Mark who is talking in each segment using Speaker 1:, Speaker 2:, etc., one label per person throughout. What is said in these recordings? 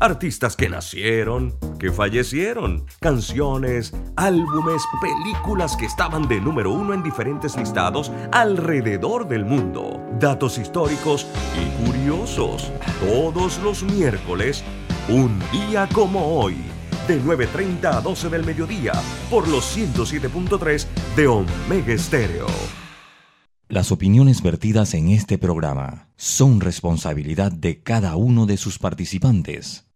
Speaker 1: artistas que nacieron, que fallecieron, canciones, álbumes, películas que estaban de número uno en diferentes listados alrededor del mundo, datos históricos y curiosos, todos los miércoles, un día como hoy de 9.30 a 12 del mediodía por los 107.3 de Omega Estéreo.
Speaker 2: Las opiniones vertidas en este programa son responsabilidad de cada uno de sus participantes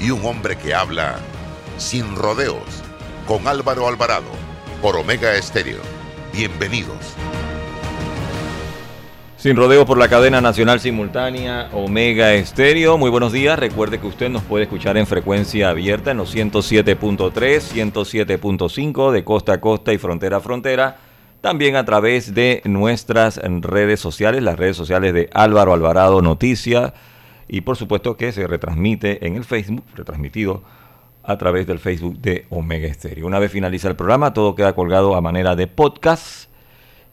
Speaker 3: y un hombre que habla sin rodeos con Álvaro Alvarado por Omega Estéreo. Bienvenidos.
Speaker 4: Sin rodeo por la cadena nacional simultánea Omega Estéreo. Muy buenos días. Recuerde que usted nos puede escuchar en frecuencia abierta en los 107.3, 107.5 de costa a costa y frontera a frontera también a través de nuestras redes sociales, las redes sociales de Álvaro Alvarado Noticias y por supuesto que se retransmite en el Facebook, retransmitido a través del Facebook de Omega Estéreo. Una vez finaliza el programa, todo queda colgado a manera de podcast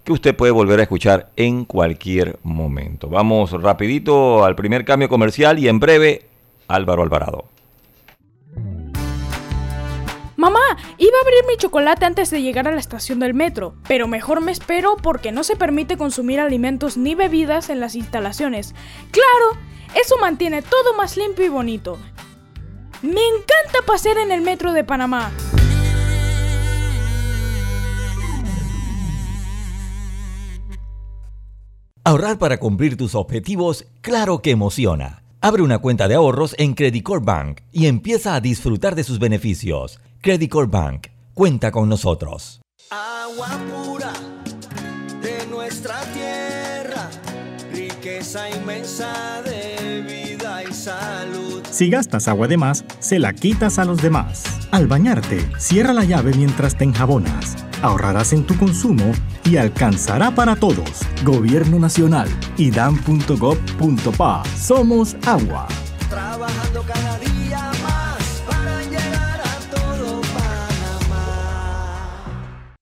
Speaker 4: que usted puede volver a escuchar en cualquier momento. Vamos rapidito al primer cambio comercial y en breve Álvaro Alvarado.
Speaker 5: Mamá, iba a abrir mi chocolate antes de llegar a la estación del metro, pero mejor me espero porque no se permite consumir alimentos ni bebidas en las instalaciones. Claro, eso mantiene todo más limpio y bonito. Me encanta pasear en el metro de Panamá.
Speaker 2: Ahorrar para cumplir tus objetivos, claro que emociona. Abre una cuenta de ahorros en Credit Bank y empieza a disfrutar de sus beneficios. Credit Bank. Cuenta con nosotros.
Speaker 6: Agua pura de nuestra tierra, riqueza inmensa de vida y salud.
Speaker 7: Si gastas agua de más, se la quitas a los demás. Al bañarte, cierra la llave mientras te enjabonas. Ahorrarás en tu consumo y alcanzará para todos. Gobierno Nacional y dan.gov.pa. Somos agua.
Speaker 6: Trabajando cada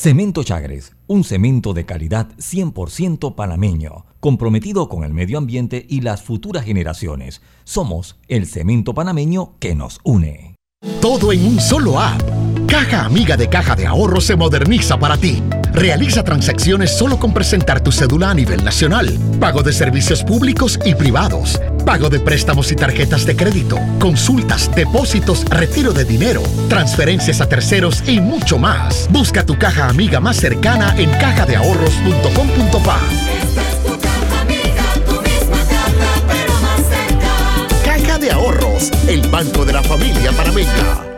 Speaker 2: Cemento Chagres, un cemento de calidad 100% panameño, comprometido con el medio ambiente y las futuras generaciones. Somos el cemento panameño que nos une.
Speaker 8: Todo en un solo app. Caja Amiga de Caja de Ahorros se moderniza para ti. Realiza transacciones solo con presentar tu cédula a nivel nacional. Pago de servicios públicos y privados. Pago de préstamos y tarjetas de crédito. Consultas, depósitos, retiro de dinero, transferencias a terceros y mucho más. Busca tu caja amiga más cercana en cajadeahorros.com.pa. Caja de Ahorros, el banco de la familia panameña.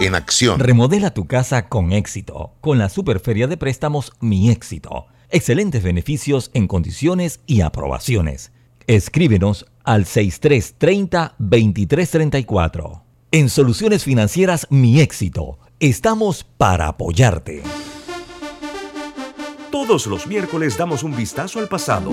Speaker 3: en acción.
Speaker 2: Remodela tu casa con éxito con la Superferia de Préstamos Mi Éxito. Excelentes beneficios en condiciones y aprobaciones. Escríbenos al 6330-2334. En Soluciones Financieras Mi Éxito, estamos para apoyarte.
Speaker 1: Todos los miércoles damos un vistazo al pasado.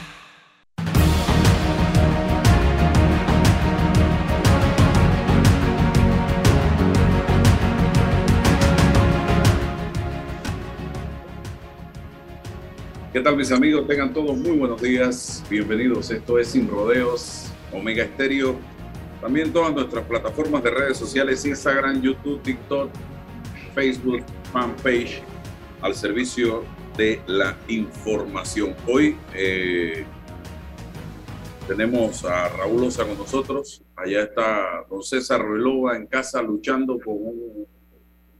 Speaker 9: ¿Qué tal mis amigos? Tengan todos muy buenos días. Bienvenidos. Esto es Sin Rodeos, Omega Estéreo. También todas nuestras plataformas de redes sociales, Instagram, YouTube, TikTok, Facebook, fanpage, al servicio de la información. Hoy eh, tenemos a Raúl Osa con nosotros. Allá está don César Ruelova en casa luchando con,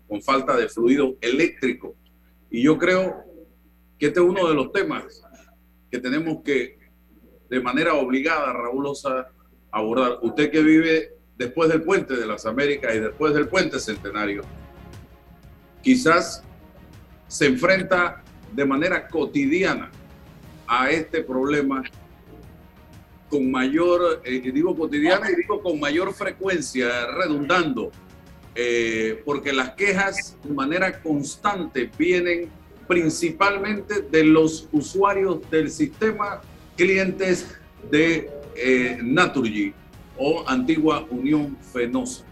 Speaker 9: con falta de fluido eléctrico. Y yo creo que este es uno de los temas que tenemos que, de manera obligada, Raúl abordar. Usted que vive después del puente de las Américas y después del puente centenario, quizás se enfrenta de manera cotidiana a este problema con mayor, eh, digo cotidiana digo con mayor frecuencia, redundando, eh, porque las quejas de manera constante vienen principalmente de los usuarios del sistema, clientes de eh, Naturgy o antigua Unión Fenosa.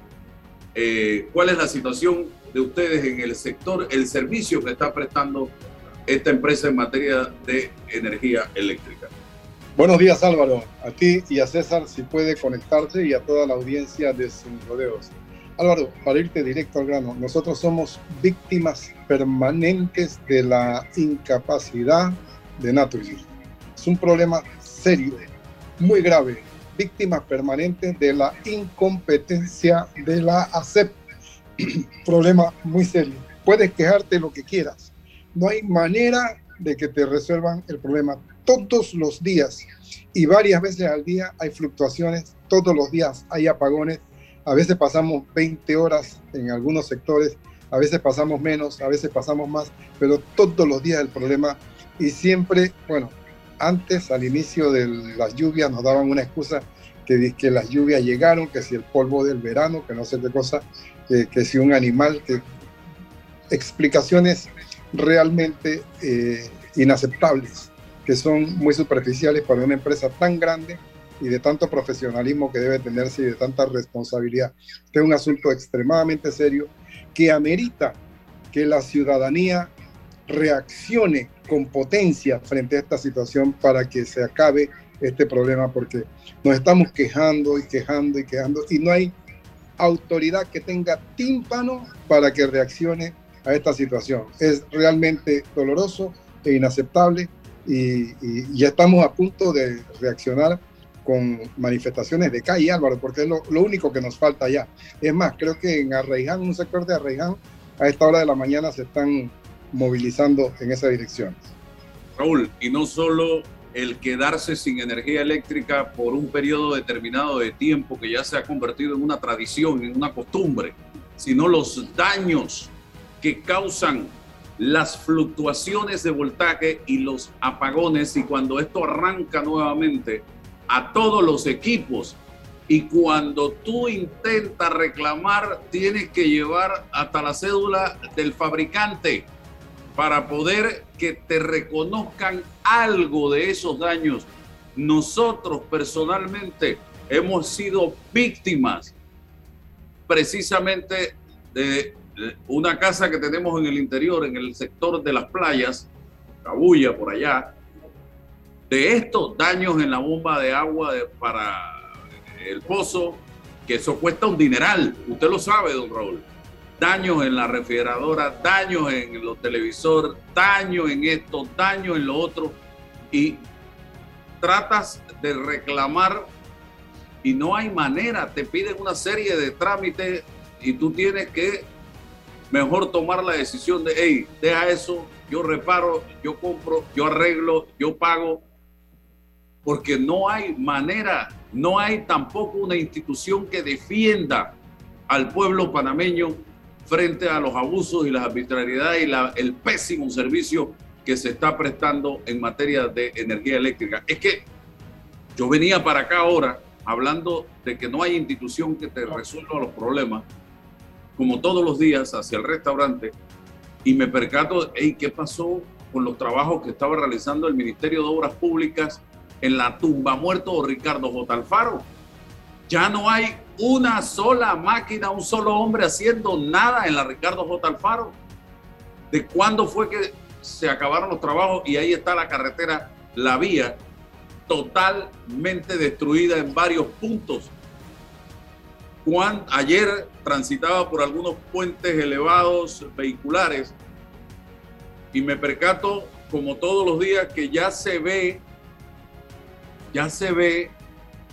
Speaker 9: Eh, ¿Cuál es la situación de ustedes en el sector, el servicio que está prestando esta empresa en materia de energía eléctrica?
Speaker 10: Buenos días Álvaro, a ti y a César si puede conectarse y a toda la audiencia de Sin Rodeos. Álvaro, para irte directo al grano, nosotros somos víctimas permanentes de la incapacidad de Naturgy. Es un problema serio, muy grave, víctimas permanentes de la incompetencia de la ACEP. problema muy serio. Puedes quejarte lo que quieras. No hay manera de que te resuelvan el problema. Todos los días y varias veces al día hay fluctuaciones, todos los días hay apagones. A veces pasamos 20 horas en algunos sectores, a veces pasamos menos, a veces pasamos más, pero todos los días el problema y siempre, bueno, antes al inicio de las lluvias nos daban una excusa que que las lluvias llegaron, que si el polvo del verano, que no sé qué cosa, que, que si un animal, que explicaciones realmente eh, inaceptables, que son muy superficiales para una empresa tan grande y de tanto profesionalismo que debe tenerse y de tanta responsabilidad. Este es un asunto extremadamente serio que amerita que la ciudadanía reaccione con potencia frente a esta situación para que se acabe este problema, porque nos estamos quejando y quejando y quejando y no hay autoridad que tenga tímpano para que reaccione a esta situación. Es realmente doloroso e inaceptable y, y ya estamos a punto de reaccionar con manifestaciones de calle, Álvaro, porque es lo, único que nos falta ya. Es más, creo que en Arreiján, un sector de Arreiján, a esta hora de la mañana se están movilizando en esa dirección.
Speaker 9: Raúl, y no solo el quedarse sin energía eléctrica por un periodo determinado de tiempo que ya se ha convertido en una tradición, en una costumbre, sino los daños que causan las fluctuaciones de voltaje y los apagones y cuando esto arranca nuevamente a todos los equipos y cuando tú intentas reclamar tienes que llevar hasta la cédula del fabricante para poder que te reconozcan algo de esos daños. Nosotros personalmente hemos sido víctimas precisamente de una casa que tenemos en el interior, en el sector de las playas, Cabulla, por allá, de estos daños en la bomba de agua para el pozo, que eso cuesta un dineral, usted lo sabe, don Raúl. Daños en la refrigeradora, daños en los televisores, daños en esto, daños en lo otro, y tratas de reclamar y no hay manera, te piden una serie de trámites y tú tienes que mejor tomar la decisión de, hey, deja eso, yo reparo, yo compro, yo arreglo, yo pago, porque no hay manera, no hay tampoco una institución que defienda al pueblo panameño frente a los abusos y las arbitrariedades y el pésimo servicio que se está prestando en materia de energía eléctrica. Es que yo venía para acá ahora hablando de que no hay institución que te resuelva los problemas como todos los días hacia el restaurante y me percato, hey, ¿qué pasó con los trabajos que estaba realizando el Ministerio de Obras Públicas en la tumba muerto Ricardo J. Alfaro? Ya no hay una sola máquina, un solo hombre haciendo nada en la Ricardo J. Alfaro. ¿De cuándo fue que se acabaron los trabajos y ahí está la carretera, la vía, totalmente destruida en varios puntos? Juan ayer transitaba por algunos puentes elevados vehiculares y me percato, como todos los días, que ya se ve, ya se ve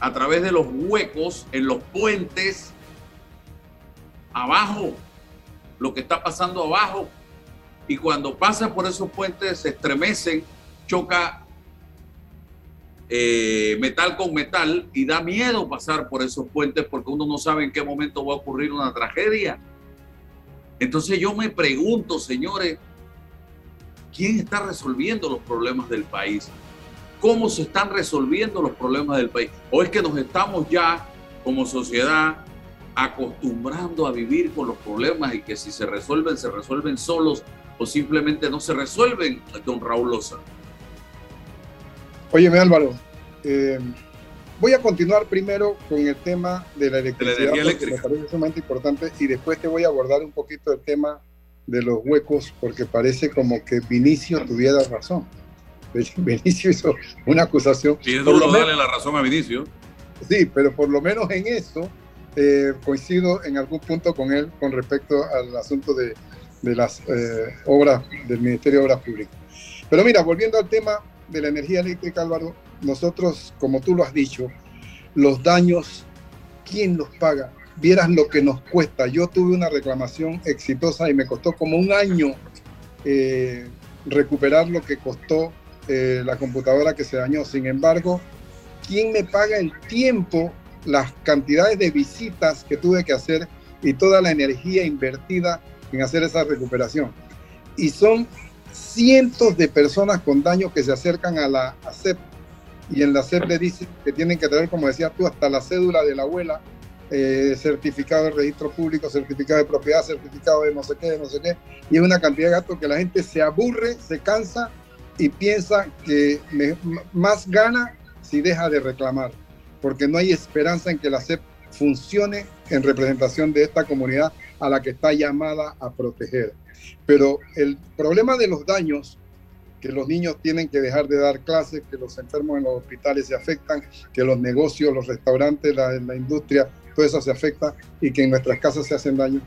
Speaker 9: a través de los huecos en los puentes abajo, lo que está pasando abajo. Y cuando pasa por esos puentes se estremecen, choca eh, metal con metal y da miedo pasar por esos puentes porque uno no sabe en qué momento va a ocurrir una tragedia. Entonces yo me pregunto, señores, ¿quién está resolviendo los problemas del país? ¿Cómo se están resolviendo los problemas del país? ¿O es que nos estamos ya como sociedad acostumbrando a vivir con los problemas y que si se resuelven, se resuelven solos o simplemente no se resuelven, don Raúl Loza?
Speaker 10: Óyeme Álvaro, eh, voy a continuar primero con el tema de la electricidad,
Speaker 9: me
Speaker 10: parece sumamente importante, y después te voy a abordar un poquito el tema de los huecos, porque parece como que Vinicio tuviera razón. Vinicio hizo una acusación.
Speaker 9: Y es duro darle la razón a Vinicio.
Speaker 10: Sí, pero por lo menos en eso eh, coincido en algún punto con él con respecto al asunto de, de las eh, obras del Ministerio de Obras Públicas. Pero mira, volviendo al tema de la energía eléctrica, Álvaro, nosotros, como tú lo has dicho, los daños, ¿quién los paga? Vieras lo que nos cuesta. Yo tuve una reclamación exitosa y me costó como un año eh, recuperar lo que costó eh, la computadora que se dañó. Sin embargo, ¿quién me paga el tiempo, las cantidades de visitas que tuve que hacer y toda la energía invertida en hacer esa recuperación? Y son cientos de personas con daños que se acercan a la ACEP y en la ACEP le dicen que tienen que tener, como decías tú, hasta la cédula de la abuela, eh, certificado de registro público, certificado de propiedad, certificado de no sé qué, de no sé qué, y es una cantidad de gastos que la gente se aburre, se cansa y piensa que más gana si deja de reclamar, porque no hay esperanza en que la CEP funcione en representación de esta comunidad a la que está llamada a proteger. Pero el problema de los daños, que los niños tienen que dejar de dar clases, que los enfermos en los hospitales se afectan, que los negocios, los restaurantes, la, industria, todo eso se afecta y que en nuestras casas se hacen daño.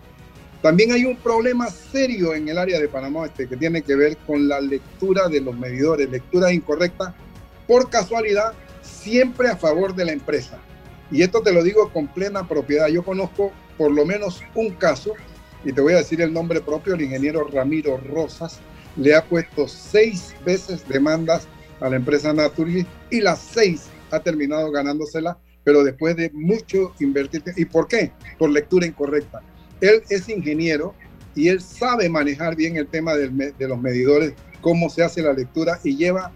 Speaker 10: También hay un problema serio en el área de Panamá Este que tiene que ver con la lectura de los medidores, lectura incorrecta, por casualidad, siempre a favor de la empresa. Y esto te lo digo con plena propiedad. Yo conozco por lo menos un caso y te voy a decir el nombre propio, el ingeniero Ramiro Rosas, le ha puesto seis veces demandas a la empresa Naturgy y las seis ha terminado ganándosela, pero después de mucho invertir. ¿Y por qué? Por lectura incorrecta. Él es ingeniero y él sabe manejar bien el tema de los medidores, cómo se hace la lectura y lleva,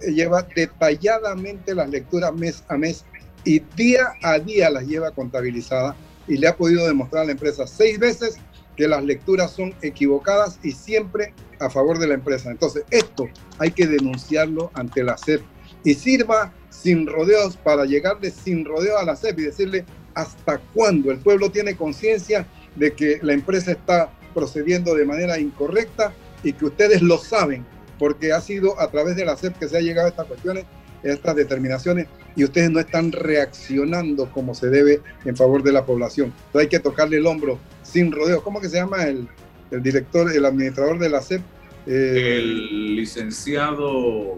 Speaker 10: lleva detalladamente las lecturas mes a mes y día a día las lleva contabilizadas y le ha podido demostrar a la empresa seis veces que las lecturas son equivocadas y siempre a favor de la empresa. Entonces, esto hay que denunciarlo ante la SEP y sirva sin rodeos para llegarle sin rodeo a la SEP y decirle hasta cuándo el pueblo tiene conciencia de que la empresa está procediendo de manera incorrecta y que ustedes lo saben, porque ha sido a través de la SEP que se ha llegado a estas cuestiones, a estas determinaciones, y ustedes no están reaccionando como se debe en favor de la población. Entonces hay que tocarle el hombro sin rodeo. ¿Cómo que se llama el, el director, el administrador de la SEP?
Speaker 9: Eh, el licenciado,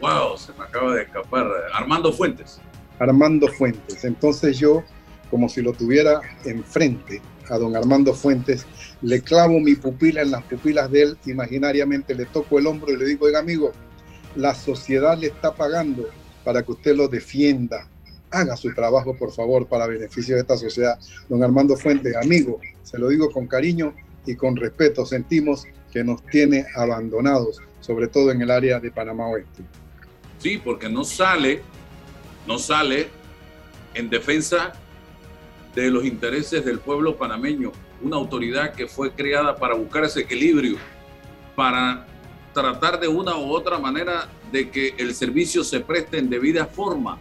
Speaker 9: wow, se me acaba de escapar, Armando Fuentes.
Speaker 10: Armando Fuentes. Entonces yo, como si lo tuviera enfrente a don Armando Fuentes, le clavo mi pupila en las pupilas de él, imaginariamente le toco el hombro y le digo, oiga amigo, la sociedad le está pagando para que usted lo defienda. Haga su trabajo, por favor, para beneficio de esta sociedad. Don Armando Fuentes, amigo, se lo digo con cariño y con respeto, sentimos que nos tiene abandonados, sobre todo en el área de Panamá Oeste.
Speaker 9: Sí, porque no sale, no sale en defensa de los intereses del pueblo panameño, una autoridad que fue creada para buscar ese equilibrio, para tratar de una u otra manera de que el servicio se preste en debida forma.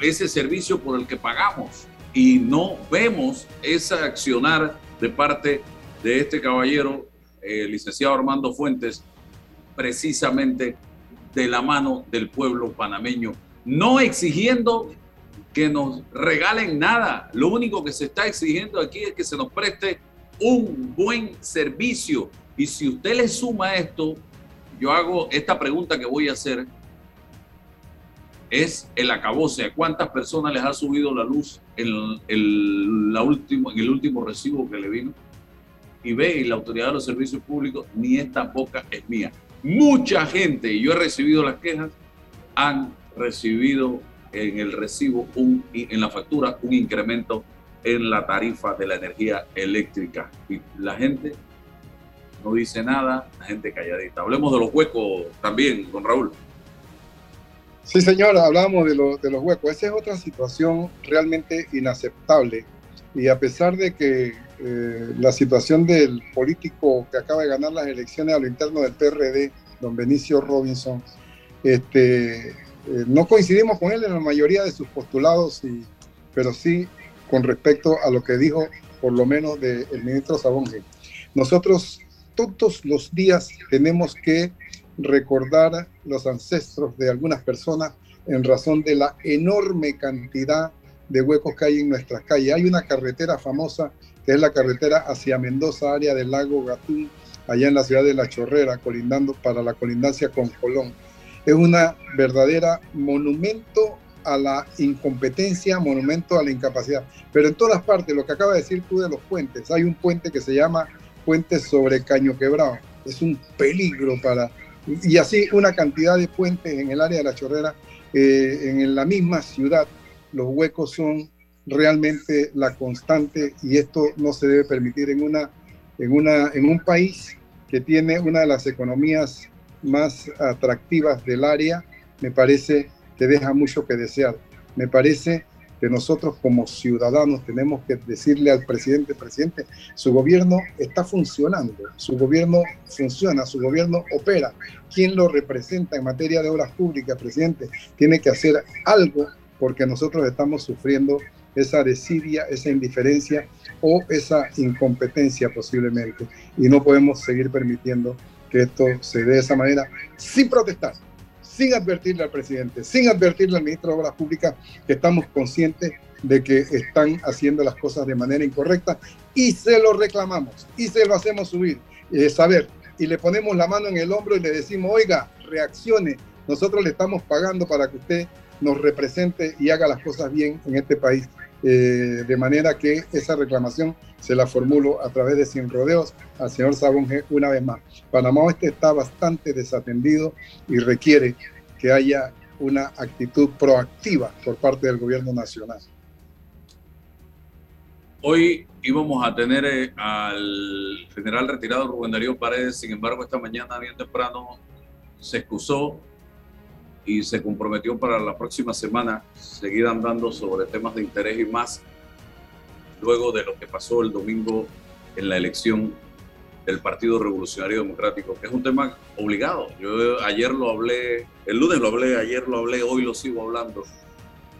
Speaker 9: Ese servicio por el que pagamos y no vemos esa accionar de parte de este caballero, el licenciado Armando Fuentes, precisamente de la mano del pueblo panameño, no exigiendo que nos regalen nada. Lo único que se está exigiendo aquí es que se nos preste un buen servicio. Y si usted le suma esto, yo hago esta pregunta que voy a hacer. Es el acabose. cuántas personas les ha subido la luz en el, último, en el último recibo que le vino? y ve y la autoridad de los servicios públicos, ni esta boca es mía. Mucha gente, y yo he recibido las quejas, han recibido en el recibo, un, en la factura, un incremento en la tarifa de la energía eléctrica. Y la gente no dice nada, la gente calladita. Hablemos de los huecos también, don Raúl.
Speaker 10: Sí, señor, hablamos de, de los huecos. Esa es otra situación realmente inaceptable. Y a pesar de que eh, la situación del político que acaba de ganar las elecciones a lo interno del PRD, don Benicio Robinson, este, eh, no coincidimos con él en la mayoría de sus postulados, pero sí con respecto a lo que dijo por lo menos del ministro Sabonge. Nosotros todos los días tenemos que recordar los ancestros de algunas personas en razón de la enorme cantidad de huecos que hay en nuestras calles. Hay una carretera famosa que es la carretera hacia Mendoza, área del lago Gatún, allá en la ciudad de La Chorrera, colindando para la colindancia con Colón. Es una verdadera monumento a la incompetencia, monumento a la incapacidad. Pero en todas partes, lo que acaba de decir tú de los puentes, hay un puente que se llama Puente sobre Caño Quebrado. Es un peligro para... Y así una cantidad de puentes en el área de La Chorrera, eh, en la misma ciudad, los huecos son realmente la constante y esto no se debe permitir en, una, en, una, en un país que tiene una de las economías más atractivas del área, me parece que deja mucho que desear. Me parece que nosotros como ciudadanos tenemos que decirle al presidente, presidente, su gobierno está funcionando, su gobierno funciona, su gobierno opera. ¿Quién lo representa en materia de obras públicas, presidente? Tiene que hacer algo porque nosotros estamos sufriendo esa desidia, esa indiferencia o esa incompetencia posiblemente. Y no podemos seguir permitiendo que esto se dé de esa manera sin protestar, sin advertirle al presidente, sin advertirle al ministro de Obras Públicas que estamos conscientes de que están haciendo las cosas de manera incorrecta y se lo reclamamos y se lo hacemos subir, eh, saber, y le ponemos la mano en el hombro y le decimos, oiga, reaccione, nosotros le estamos pagando para que usted nos represente y haga las cosas bien en este país Eh, de manera que esa reclamación se la formulo a través de Sin Rodeos al señor Sabonge una vez más. Panamá Oeste está bastante desatendido y requiere que haya una actitud proactiva por parte del gobierno nacional.
Speaker 9: Hoy íbamos a tener eh, al general retirado Rubén Darío Paredes, sin embargo esta mañana bien temprano se excusó y se comprometió para la próxima semana seguir andando sobre temas de interés y más luego de lo que pasó el domingo en la elección del Partido Revolucionario Democrático, que es un tema obligado. Yo ayer lo hablé, el lunes lo hablé, ayer lo hablé, hoy lo sigo hablando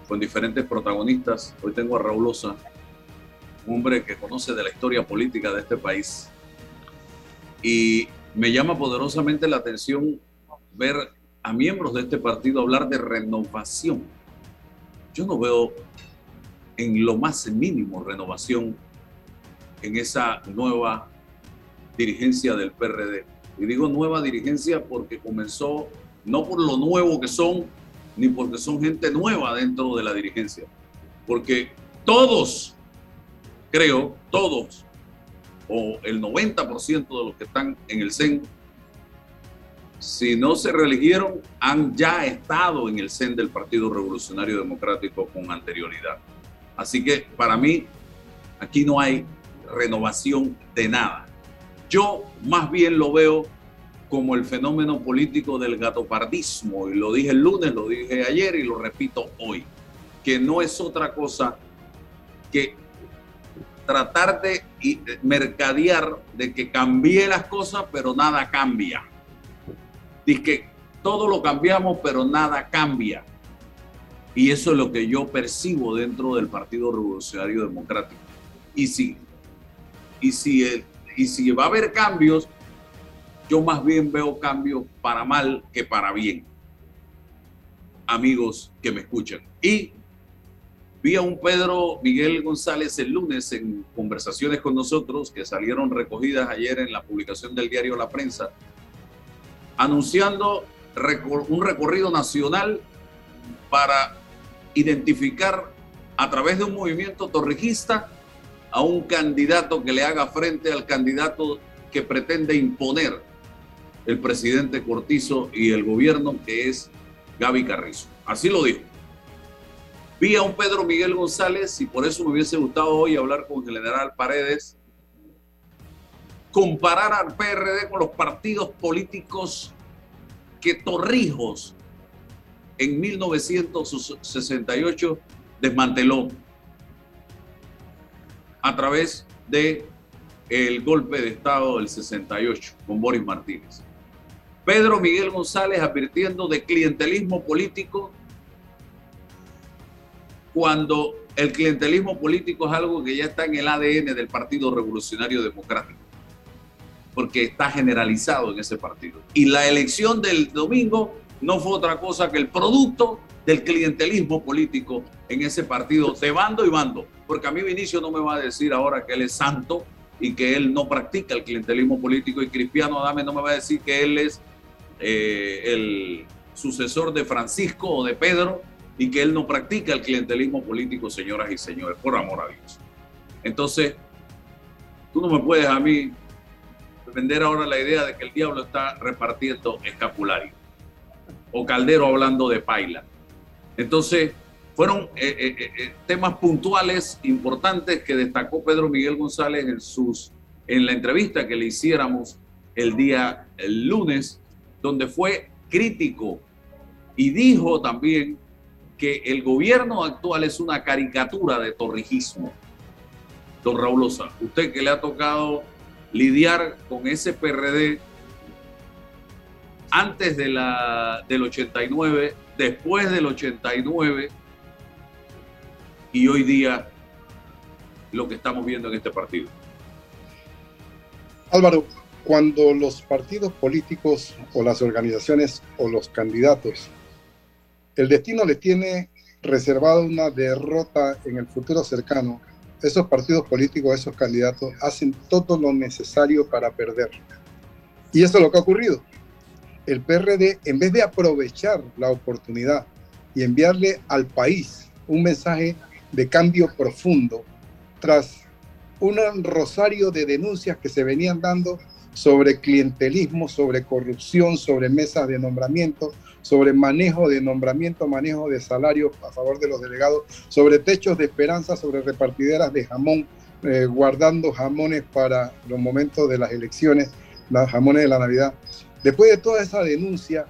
Speaker 9: con diferentes protagonistas. Hoy tengo a Raúl Osa, un hombre que conoce de la historia política de este país. Y me llama poderosamente la atención ver a miembros de este partido hablar de renovación. Yo no veo en lo más mínimo renovación en esa nueva dirigencia del PRD. Y digo nueva dirigencia porque comenzó no por lo nuevo que son, ni porque son gente nueva dentro de la dirigencia, porque todos, creo, todos, o el 90% de los que están en el CEN, si no se reeligieron, han ya estado en el CEN del Partido Revolucionario Democrático con anterioridad. Así que para mí, aquí no hay renovación de nada. Yo más bien lo veo como el fenómeno político del gatopardismo, y lo dije el lunes, lo dije ayer y lo repito hoy, que no es otra cosa que tratar de mercadear de que cambie las cosas, pero nada cambia. Dice que todo lo cambiamos, pero nada cambia. Y eso es lo que yo percibo dentro del Partido Revolucionario Democrático. Y si, y si y si va a haber cambios, yo más bien veo cambios para mal que para bien. Amigos que me escuchan. Y vi a un Pedro Miguel González el lunes en conversaciones con nosotros que salieron recogidas ayer en la publicación del diario La Prensa, anunciando un recorrido nacional para identificar a través de un movimiento torrijista a un candidato que le haga frente al candidato que pretende imponer el presidente Cortizo y el gobierno, que es Gaby Carrizo. Así lo dijo. Vi a un Pedro Miguel González y por eso me hubiese gustado hoy hablar con el general Paredes, comparar al PRD con los partidos políticos que Torrijos en 1968 desmanteló a través de el golpe de Estado del 68 con Boris Martínez. Pedro Miguel González advirtiendo de clientelismo político cuando el clientelismo político es algo que ya está en el ADN del Partido Revolucionario Democrático, porque está generalizado en ese partido. Y la elección del domingo no fue otra cosa que el producto del clientelismo político en ese partido, de bando y bando. Porque a mí Vinicio no me va a decir ahora que él es santo y que él no practica el clientelismo político y Cristiano Adame no me va a decir que él es eh, el sucesor de Francisco o de Pedro y que él no practica el clientelismo político, señoras y señores, por amor a Dios. Entonces, tú no me puedes a mí vender ahora la idea de que el diablo está repartiendo escapulario o Caldero hablando de paila. Entonces, fueron eh, eh, eh, temas puntuales importantes que destacó Pedro Miguel González en, sus, en la entrevista que le hiciéramos el día el lunes, donde fue crítico y dijo también que el gobierno actual es una caricatura de torrijismo. Don Raúl Osa, usted que le ha tocado lidiar con ese PRD antes de la, del 89 después del 89 y hoy día lo que estamos viendo en este partido.
Speaker 10: Álvaro, cuando los partidos políticos o las organizaciones o los candidatos, el destino les tiene reservado una derrota en el futuro cercano, esos partidos políticos, esos candidatos hacen todo lo necesario para perder. Y eso es lo que ha ocurrido el PRD, en vez de aprovechar la oportunidad y enviarle al país un mensaje de cambio profundo tras un rosario de denuncias que se venían dando sobre clientelismo, sobre corrupción, sobre mesas de nombramiento, sobre manejo de nombramiento, manejo de salarios a favor de los delegados, sobre techos de esperanza, sobre repartideras de jamón, eh, guardando jamones para los momentos de las elecciones, los jamones de la Navidad. Después de toda esa denuncia,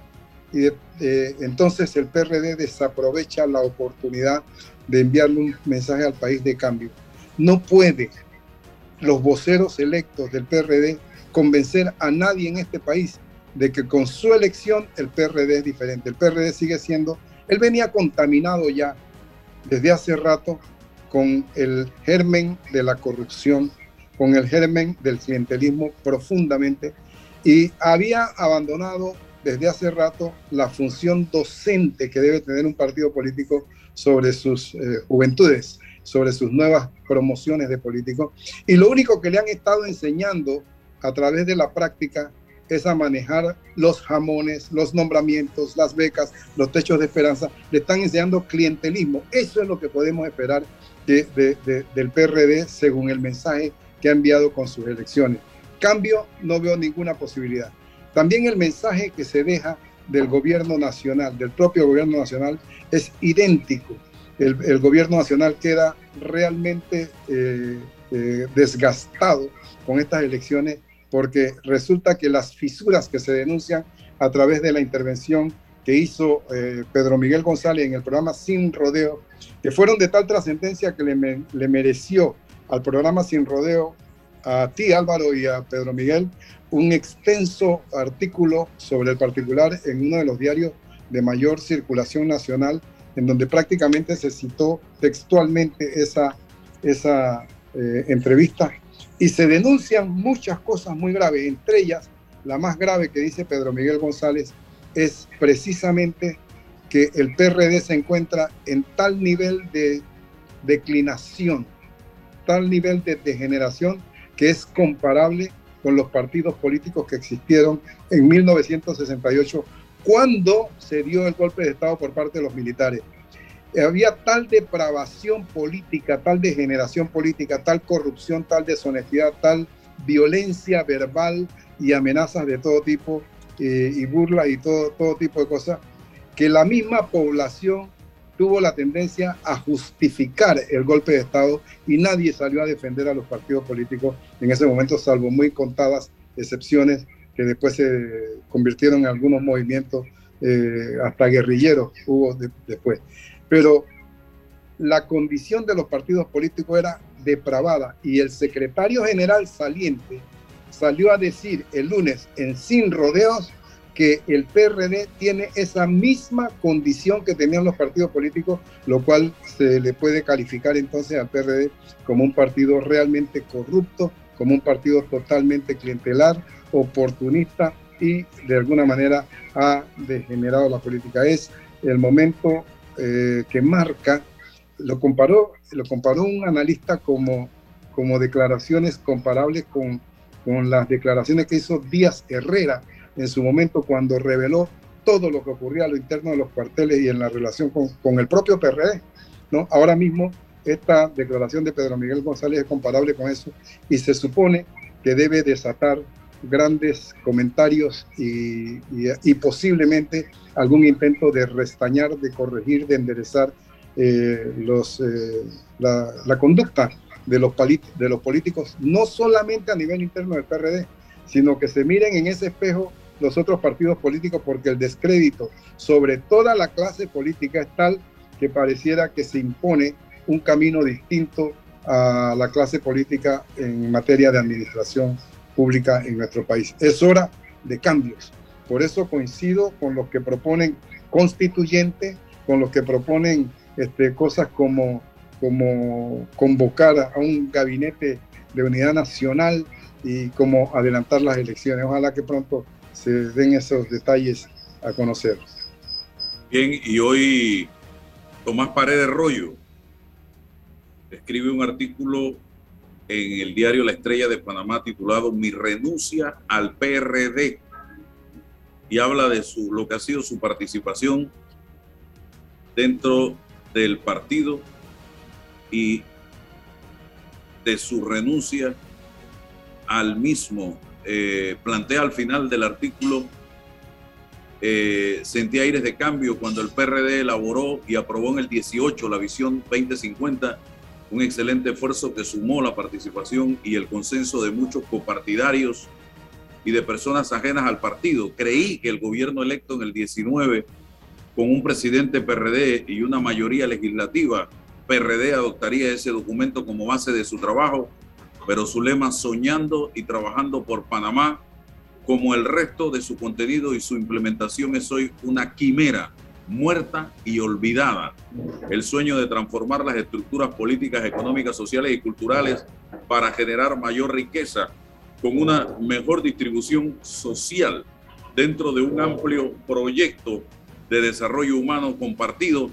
Speaker 10: y entonces el PRD desaprovecha la oportunidad de enviarle un mensaje al país de cambio. No puede los voceros electos del PRD convencer a nadie en este país de que con su elección el PRD es diferente. El PRD sigue siendo, él venía contaminado ya desde hace rato con el germen de la corrupción, con el germen del clientelismo profundamente y había abandonado desde hace rato la función docente que debe tener un partido político sobre sus eh, juventudes, sobre sus nuevas promociones de políticos. Y lo único que le han estado enseñando a través de la práctica es a manejar los jamones, los nombramientos, las becas, los techos de esperanza. Le están enseñando clientelismo. Eso es lo que podemos esperar del PRD según el mensaje que ha enviado con sus elecciones. Cambio, no veo ninguna posibilidad. También el mensaje que se deja del gobierno nacional, del propio gobierno nacional, es idéntico. El, gobierno nacional queda realmente eh, eh, desgastado con estas elecciones porque resulta que las fisuras que se denuncian a través de la intervención que hizo eh, Pedro Miguel González en el programa Sin Rodeo, que fueron de tal trascendencia que le, le mereció al programa Sin Rodeo, a ti Álvaro y a Pedro Miguel, un extenso artículo sobre el particular en uno de los diarios de mayor circulación nacional, en donde prácticamente se citó textualmente esa, esa eh, entrevista y se denuncian muchas cosas muy graves, entre ellas la más grave que dice Pedro Miguel González es precisamente que el PRD se encuentra en tal nivel de declinación, tal nivel de degeneración que es comparable con los partidos políticos que existieron en 1968, cuando se dio el golpe de Estado por parte de los militares. Había tal depravación política, tal degeneración política, tal corrupción, tal deshonestidad, tal violencia verbal y amenazas de todo tipo eh, y burlas y todo, todo tipo de cosas, que la misma población tuvo la tendencia a justificar el golpe de Estado y nadie salió a defender a los partidos políticos en ese momento, salvo muy contadas excepciones que después se convirtieron en algunos movimientos, eh, hasta guerrilleros hubo después. Pero la condición de los partidos políticos era depravada y el secretario general saliente salió a decir el lunes en Sin Rodeos que el PRD tiene esa misma condición que tenían los partidos políticos, lo cual se le puede calificar entonces al PRD como un partido realmente corrupto, como un partido totalmente clientelar, oportunista y de alguna manera ha degenerado la política. Es el momento eh, que marca, lo comparó, lo comparó un analista como, como declaraciones comparables con, con las declaraciones que hizo Díaz Herrera en su momento cuando reveló todo lo que ocurría a lo interno de los cuarteles y en la relación con, el propio PRD. ¿no? Ahora mismo esta declaración de Pedro Miguel González es comparable con eso y se supone que debe desatar grandes comentarios y, posiblemente algún intento de restañar, de corregir, de enderezar eh, los, eh, la, conducta de los, de los políticos, no solamente a nivel interno del PRD, sino que se miren en ese espejo los otros partidos políticos porque el descrédito sobre toda la clase política es tal que pareciera que se impone un camino distinto a la clase política en materia de administración pública en nuestro país. Es hora de cambios. Por eso coincido con los que proponen constituyente, con los que proponen este, cosas como, como convocar a un gabinete de unidad nacional y como adelantar las elecciones. Ojalá que pronto se den esos detalles a conocer.
Speaker 9: Bien, y hoy Tomás Paredes Rollo escribe un artículo en el diario La Estrella de Panamá titulado Mi renuncia al PRD y habla de su, lo que ha sido su participación dentro del partido y de su renuncia al mismo, eh, plantea al final del artículo, eh, sentí aires de cambio cuando el PRD elaboró y aprobó en el 18 la visión 2050, un excelente esfuerzo que sumó la participación y el consenso de muchos copartidarios y de personas ajenas al partido. Creí que el gobierno electo en el 19, con un presidente PRD y una mayoría legislativa, PRD adoptaría ese documento como base de su trabajo, pero su lema soñando y trabajando por Panamá, como el resto de su contenido y su implementación es hoy una quimera muerta y olvidada. El sueño de transformar las estructuras políticas, económicas, sociales y culturales para generar mayor riqueza con una mejor distribución social dentro de un amplio proyecto de desarrollo humano compartido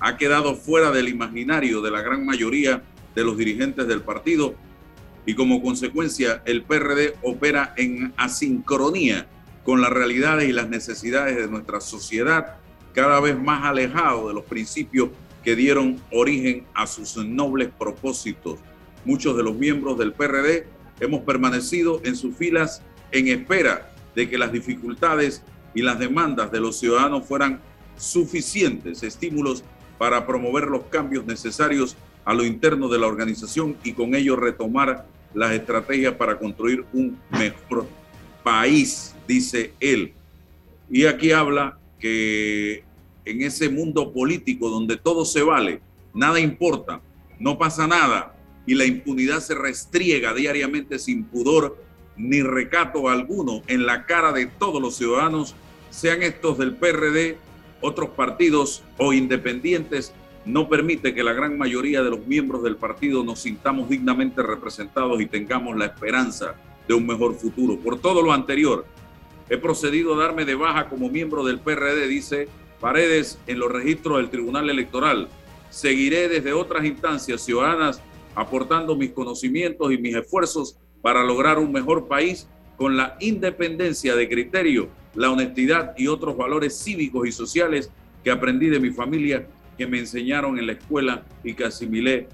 Speaker 9: ha quedado fuera del imaginario de la gran mayoría de los dirigentes del partido y como consecuencia el PRD opera en asincronía con las realidades y las necesidades de nuestra sociedad, cada vez más alejado de los principios que dieron origen a sus nobles propósitos. Muchos de los miembros del PRD hemos permanecido en sus filas en espera de que las dificultades y las demandas de los ciudadanos fueran suficientes estímulos para promover los cambios necesarios a lo interno de la organización y con ello retomar las estrategias para construir un mejor país, dice él. Y aquí habla que en ese mundo político donde todo se vale, nada importa, no pasa nada y la impunidad se restriega diariamente sin pudor ni recato alguno en la cara de todos los ciudadanos, sean estos del PRD, otros partidos o independientes, no permite que la gran mayoría de los miembros del partido nos sintamos dignamente representados y tengamos la esperanza de un mejor futuro. Por todo lo anterior, he procedido a darme de baja como miembro del PRD, dice Paredes, en los registros del Tribunal Electoral. Seguiré desde otras instancias ciudadanas aportando mis conocimientos y mis esfuerzos para lograr un mejor país con la independencia de criterio, la honestidad y otros valores cívicos y sociales que aprendí de mi familia, que me enseñaron en la escuela y que asimilé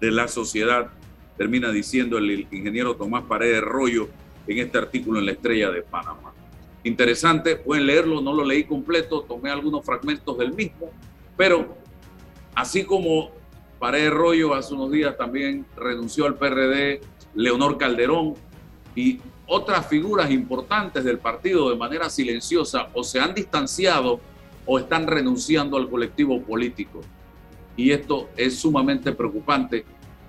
Speaker 9: de la sociedad, termina diciendo el ingeniero Tomás Paredes Rollo en este artículo en la Estrella de Panamá. Interesante, pueden leerlo, no lo leí completo, tomé algunos fragmentos del mismo, pero así como Paredes Rollo hace unos días también renunció al PRD, Leonor Calderón y otras figuras importantes del partido de manera silenciosa o se han distanciado o están renunciando al colectivo político. Y esto es sumamente preocupante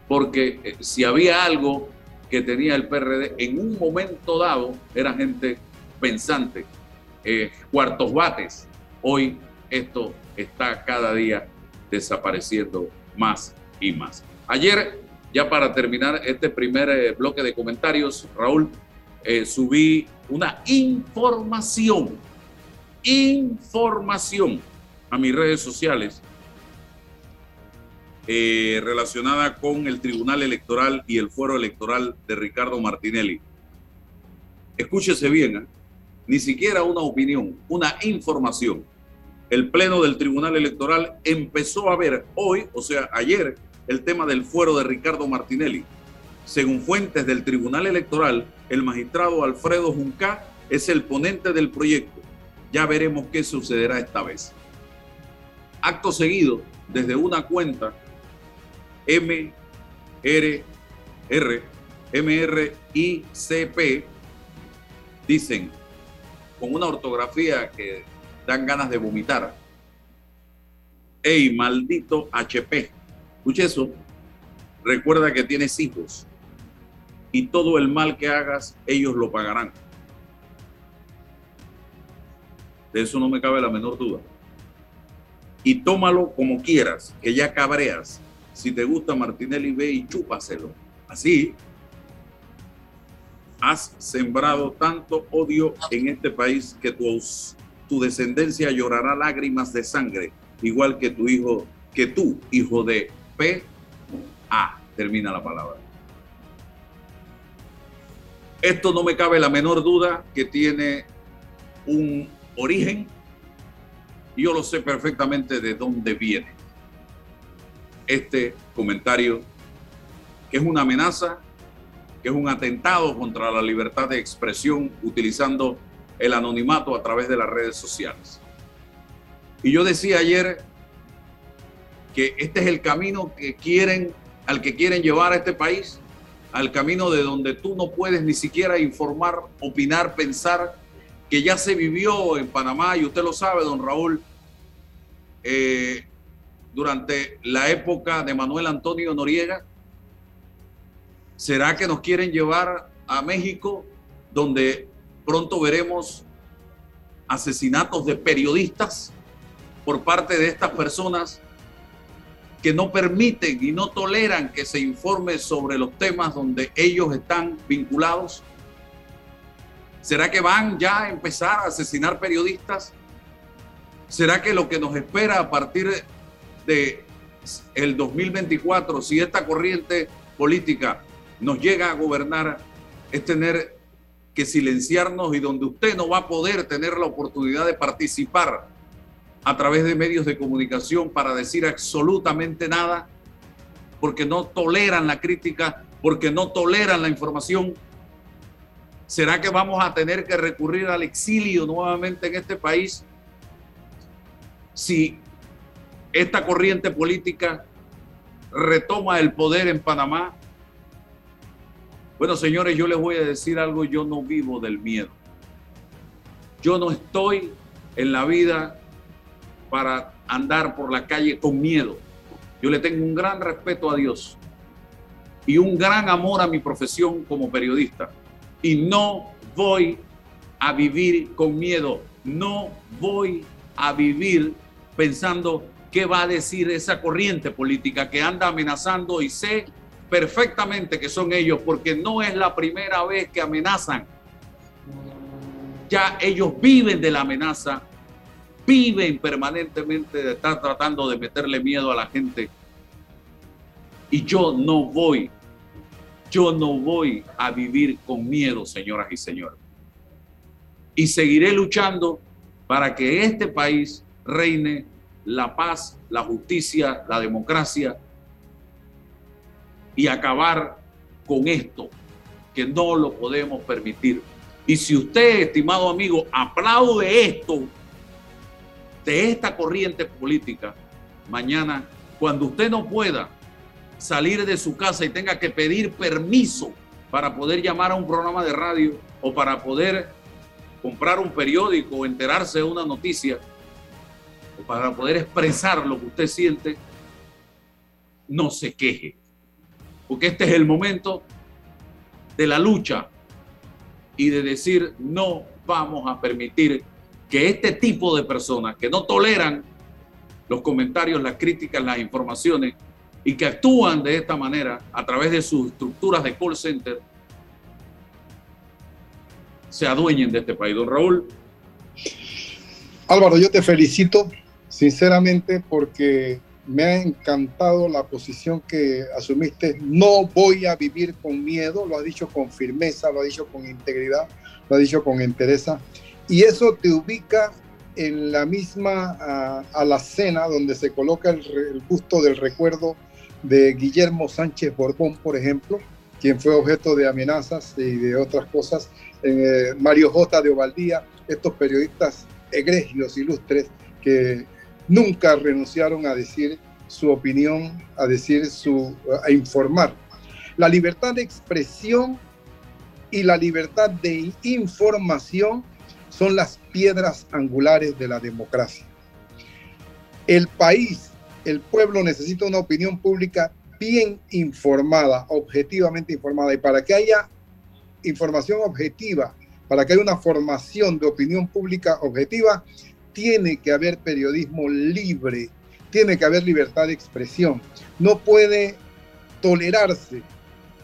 Speaker 9: porque eh, si había algo que tenía el PRD en un momento dado, era gente pensante, eh, cuartos bates. Hoy esto está cada día desapareciendo más y más. Ayer, ya para terminar este primer eh, bloque de comentarios, Raúl, eh, subí una información, información a mis redes sociales relacionada con el Tribunal Electoral y el Fuero Electoral de Ricardo Martinelli. Escúchese bien. Ni siquiera una opinión, una información. El Pleno del Tribunal Electoral empezó a ver hoy, o sea, ayer, el tema del fuero de Ricardo Martinelli. Según fuentes del Tribunal Electoral, el magistrado Alfredo Junca es el ponente del proyecto. Ya veremos qué sucederá esta vez. Acto seguido, desde una cuenta MRR, MRICP, dicen, con una ortografía que dan ganas de vomitar. ¡Ey, maldito HP! Escuche eso. Recuerda que tienes hijos y todo el mal que hagas, ellos lo pagarán. De eso no me cabe la menor duda. Y tómalo como quieras, que ya cabreas. Si te gusta Martinelli, ve y chúpaselo. Así, has sembrado tanto odio en este país que tu, descendencia llorará lágrimas de sangre, igual que tu hijo, que tú, hijo de P. A. Termina la palabra. Esto no me cabe la menor duda que tiene un origen. Yo lo sé perfectamente de dónde viene. este comentario, que es una amenaza, que es un atentado contra la libertad de expresión utilizando el anonimato a través de las redes sociales. Y yo decía ayer que este es el camino que quieren, al que quieren llevar a este país, al camino de donde tú no puedes ni siquiera informar, opinar, pensar, que ya se vivió en Panamá, y usted lo sabe, don Raúl, eh, durante la época de Manuel Antonio Noriega. ¿Será que nos quieren llevar a México, donde pronto veremos asesinatos de periodistas por parte de estas personas que no permiten y no toleran que se informe sobre los temas donde ellos están vinculados? ¿Será que van ya a empezar a asesinar periodistas? ¿Será que lo que nos espera a partir de el 2024, si esta corriente política nos llega a gobernar, es tener que silenciarnos y donde usted no va a poder tener la oportunidad de participar a través de medios de comunicación para decir absolutamente nada, porque no toleran la crítica, porque no toleran la información. ¿Será que vamos a tener que recurrir al exilio nuevamente en este país si esta corriente política retoma el poder en Panamá? Bueno, señores, yo les voy a decir algo, yo no vivo del miedo. Yo no estoy en la vida para andar por la calle con miedo. Yo le tengo un gran respeto a Dios y un gran amor a mi profesión como periodista. Y no voy a vivir con miedo. No voy a vivir pensando qué va a decir esa corriente política que anda amenazando y sé perfectamente que son ellos porque no es la primera vez que amenazan. Ya ellos viven de la amenaza viven permanentemente de estar tratando de meterle miedo a la gente. Y yo no voy, yo no voy a vivir con miedo, señoras y señores. Y seguiré luchando para que este país reine la paz, la justicia, la democracia y acabar con esto, que no lo podemos permitir. Y si usted, estimado amigo, aplaude esto, de esta corriente política, mañana, cuando usted no pueda salir de su casa y tenga que pedir permiso para poder llamar a un programa de radio o para poder comprar un periódico o enterarse de una noticia o para poder expresar lo que usted siente, no se queje. Porque este es el momento de la lucha y de decir no vamos a permitir que este tipo de personas que no toleran los comentarios, las críticas, las informaciones y que actúan de esta manera a través de sus estructuras de call center, se adueñen de este país. Don Raúl.
Speaker 10: Álvaro, yo te felicito sinceramente porque me ha encantado la posición que asumiste. No voy a vivir con miedo, lo ha dicho con firmeza, lo ha dicho con integridad, lo ha dicho con entereza y eso te ubica en la misma uh, alacena donde se coloca el, busto del recuerdo de Guillermo Sánchez Borbón, por ejemplo, quien fue objeto de amenazas y de otras cosas, eh, Mario J. de Ovaldía, estos periodistas egregios, ilustres, que nunca renunciaron a decir su opinión, a decir su, a informar. La libertad de expresión y la libertad de información son las piedras angulares de la democracia. El país, el pueblo necesita una opinión pública bien informada, objetivamente informada. Y para que haya información objetiva, para que haya una formación de opinión pública objetiva, tiene que haber periodismo libre, tiene que haber libertad de expresión. No puede tolerarse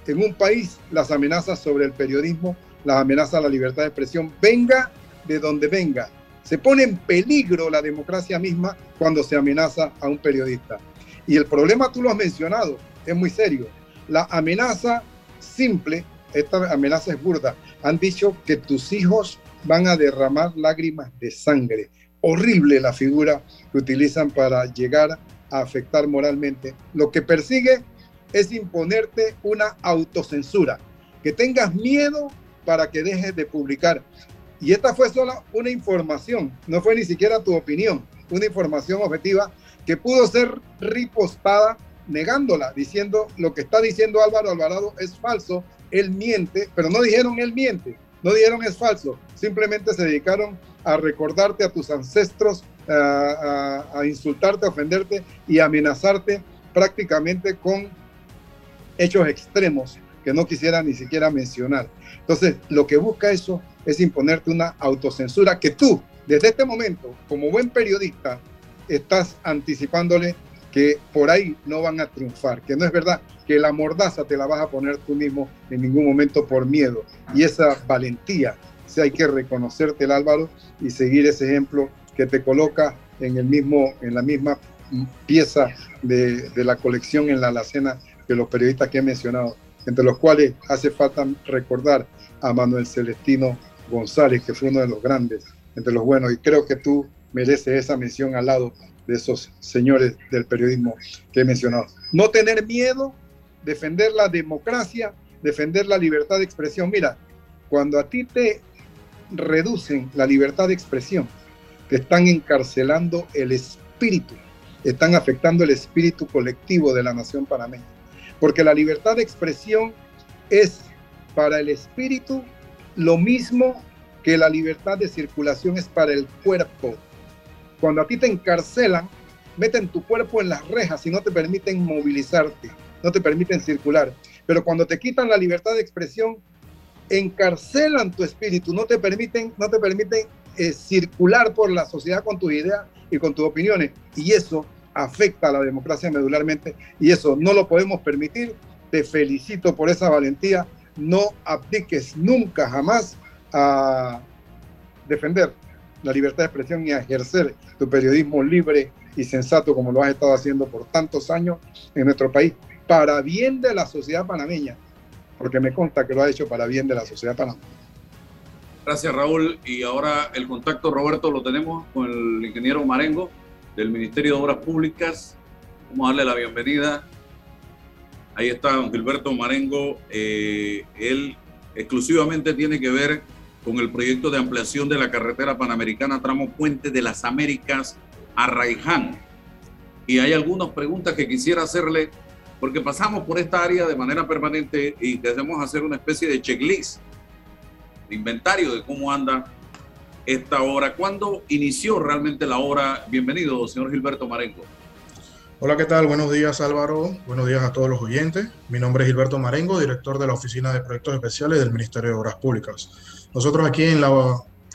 Speaker 10: en un país las amenazas sobre el periodismo, las amenazas a la libertad de expresión, venga de donde venga. Se pone en peligro la democracia misma cuando se amenaza a un periodista. Y el problema, tú lo has mencionado, es muy serio. La amenaza simple, esta amenaza es burda, han dicho que tus hijos van a derramar lágrimas de sangre. Horrible la figura que utilizan para llegar a afectar moralmente. Lo que persigue es imponerte una autocensura, que tengas miedo para que dejes de publicar. Y esta fue solo una información, no fue ni siquiera tu opinión, una información objetiva que pudo ser ripostada negándola, diciendo lo que está diciendo Álvaro Alvarado es falso, él miente, pero no dijeron él miente, no dijeron es falso, simplemente se dedicaron a recordarte a tus ancestros, a, insultarte, a ofenderte y amenazarte prácticamente con hechos extremos que no quisiera ni siquiera mencionar. Entonces, lo que busca eso es imponerte una autocensura que tú, desde este momento, como buen periodista, estás anticipándole que por ahí no van a triunfar, que no es verdad que la mordaza te la vas a poner tú mismo en ningún momento por miedo. Y esa valentía, si hay que reconocerte el Álvaro y seguir ese ejemplo que te coloca en, el mismo, en la misma pieza de, de la colección en la alacena que los periodistas que he mencionado, entre los cuales hace falta recordar a Manuel Celestino González, que fue uno de los grandes, entre los buenos, y creo que tú mereces esa mención al lado de esos señores del periodismo que he mencionado. No tener miedo, defender la democracia, defender la libertad de expresión. Mira, cuando a ti te reducen la libertad de expresión, te están encarcelando el espíritu, están afectando el espíritu colectivo de la nación panameña porque la libertad de expresión es para el espíritu lo mismo que la libertad de circulación es para el cuerpo. Cuando a ti te encarcelan, meten tu cuerpo en las rejas y no te permiten movilizarte, no te permiten circular. Pero cuando te quitan la libertad de expresión, encarcelan tu espíritu, no te permiten, no te permiten eh, circular por la sociedad con tus ideas y con tus opiniones. Y eso afecta a la democracia medularmente y eso no lo podemos permitir. Te felicito por esa valentía. No abdiques nunca, jamás a defender la libertad de expresión y a ejercer tu periodismo libre y sensato como lo has estado haciendo por tantos años en nuestro país, para bien de la sociedad panameña, porque me consta que lo ha hecho para bien de la sociedad panameña.
Speaker 9: Gracias Raúl. Y ahora el contacto, Roberto, lo tenemos con el ingeniero Marengo del Ministerio de Obras Públicas. Vamos a darle la bienvenida. Ahí está don Gilberto Marengo. Eh, él exclusivamente tiene que ver con el proyecto de ampliación de la carretera panamericana tramo Puente de las Américas a Raiján. Y hay algunas preguntas que quisiera hacerle, porque pasamos por esta área de manera permanente y debemos hacer una especie de checklist, de inventario de cómo anda esta obra. ¿Cuándo inició realmente la obra? Bienvenido, señor Gilberto Marengo.
Speaker 11: Hola, ¿qué tal? Buenos días, Álvaro. Buenos días a todos los oyentes. Mi nombre es Gilberto Marengo, director de la Oficina de Proyectos Especiales del Ministerio de Obras Públicas. Nosotros aquí en la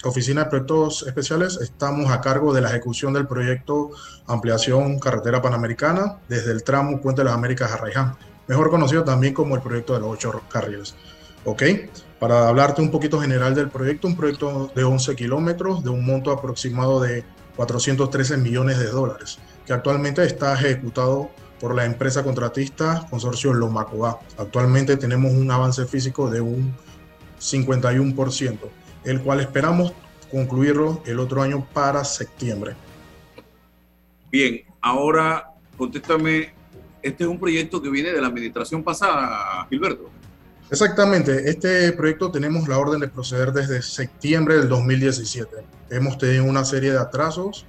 Speaker 11: Oficina de Proyectos Especiales estamos a cargo de la ejecución del proyecto Ampliación Carretera Panamericana desde el tramo Puente de las Américas a Raiján, mejor conocido también como el proyecto de los ocho carriles. ¿Ok? Para hablarte un poquito general del proyecto, un proyecto de 11 kilómetros de un monto aproximado de 413 millones de dólares, que actualmente está ejecutado por la empresa contratista Consorcio Lomacoa. Actualmente tenemos un avance físico de un 51%, el cual esperamos concluirlo el otro año para septiembre.
Speaker 9: Bien, ahora contéstame, este es un proyecto que viene de la administración pasada, Gilberto.
Speaker 11: Exactamente, este proyecto tenemos la orden de proceder desde septiembre del 2017. Hemos tenido una serie de atrasos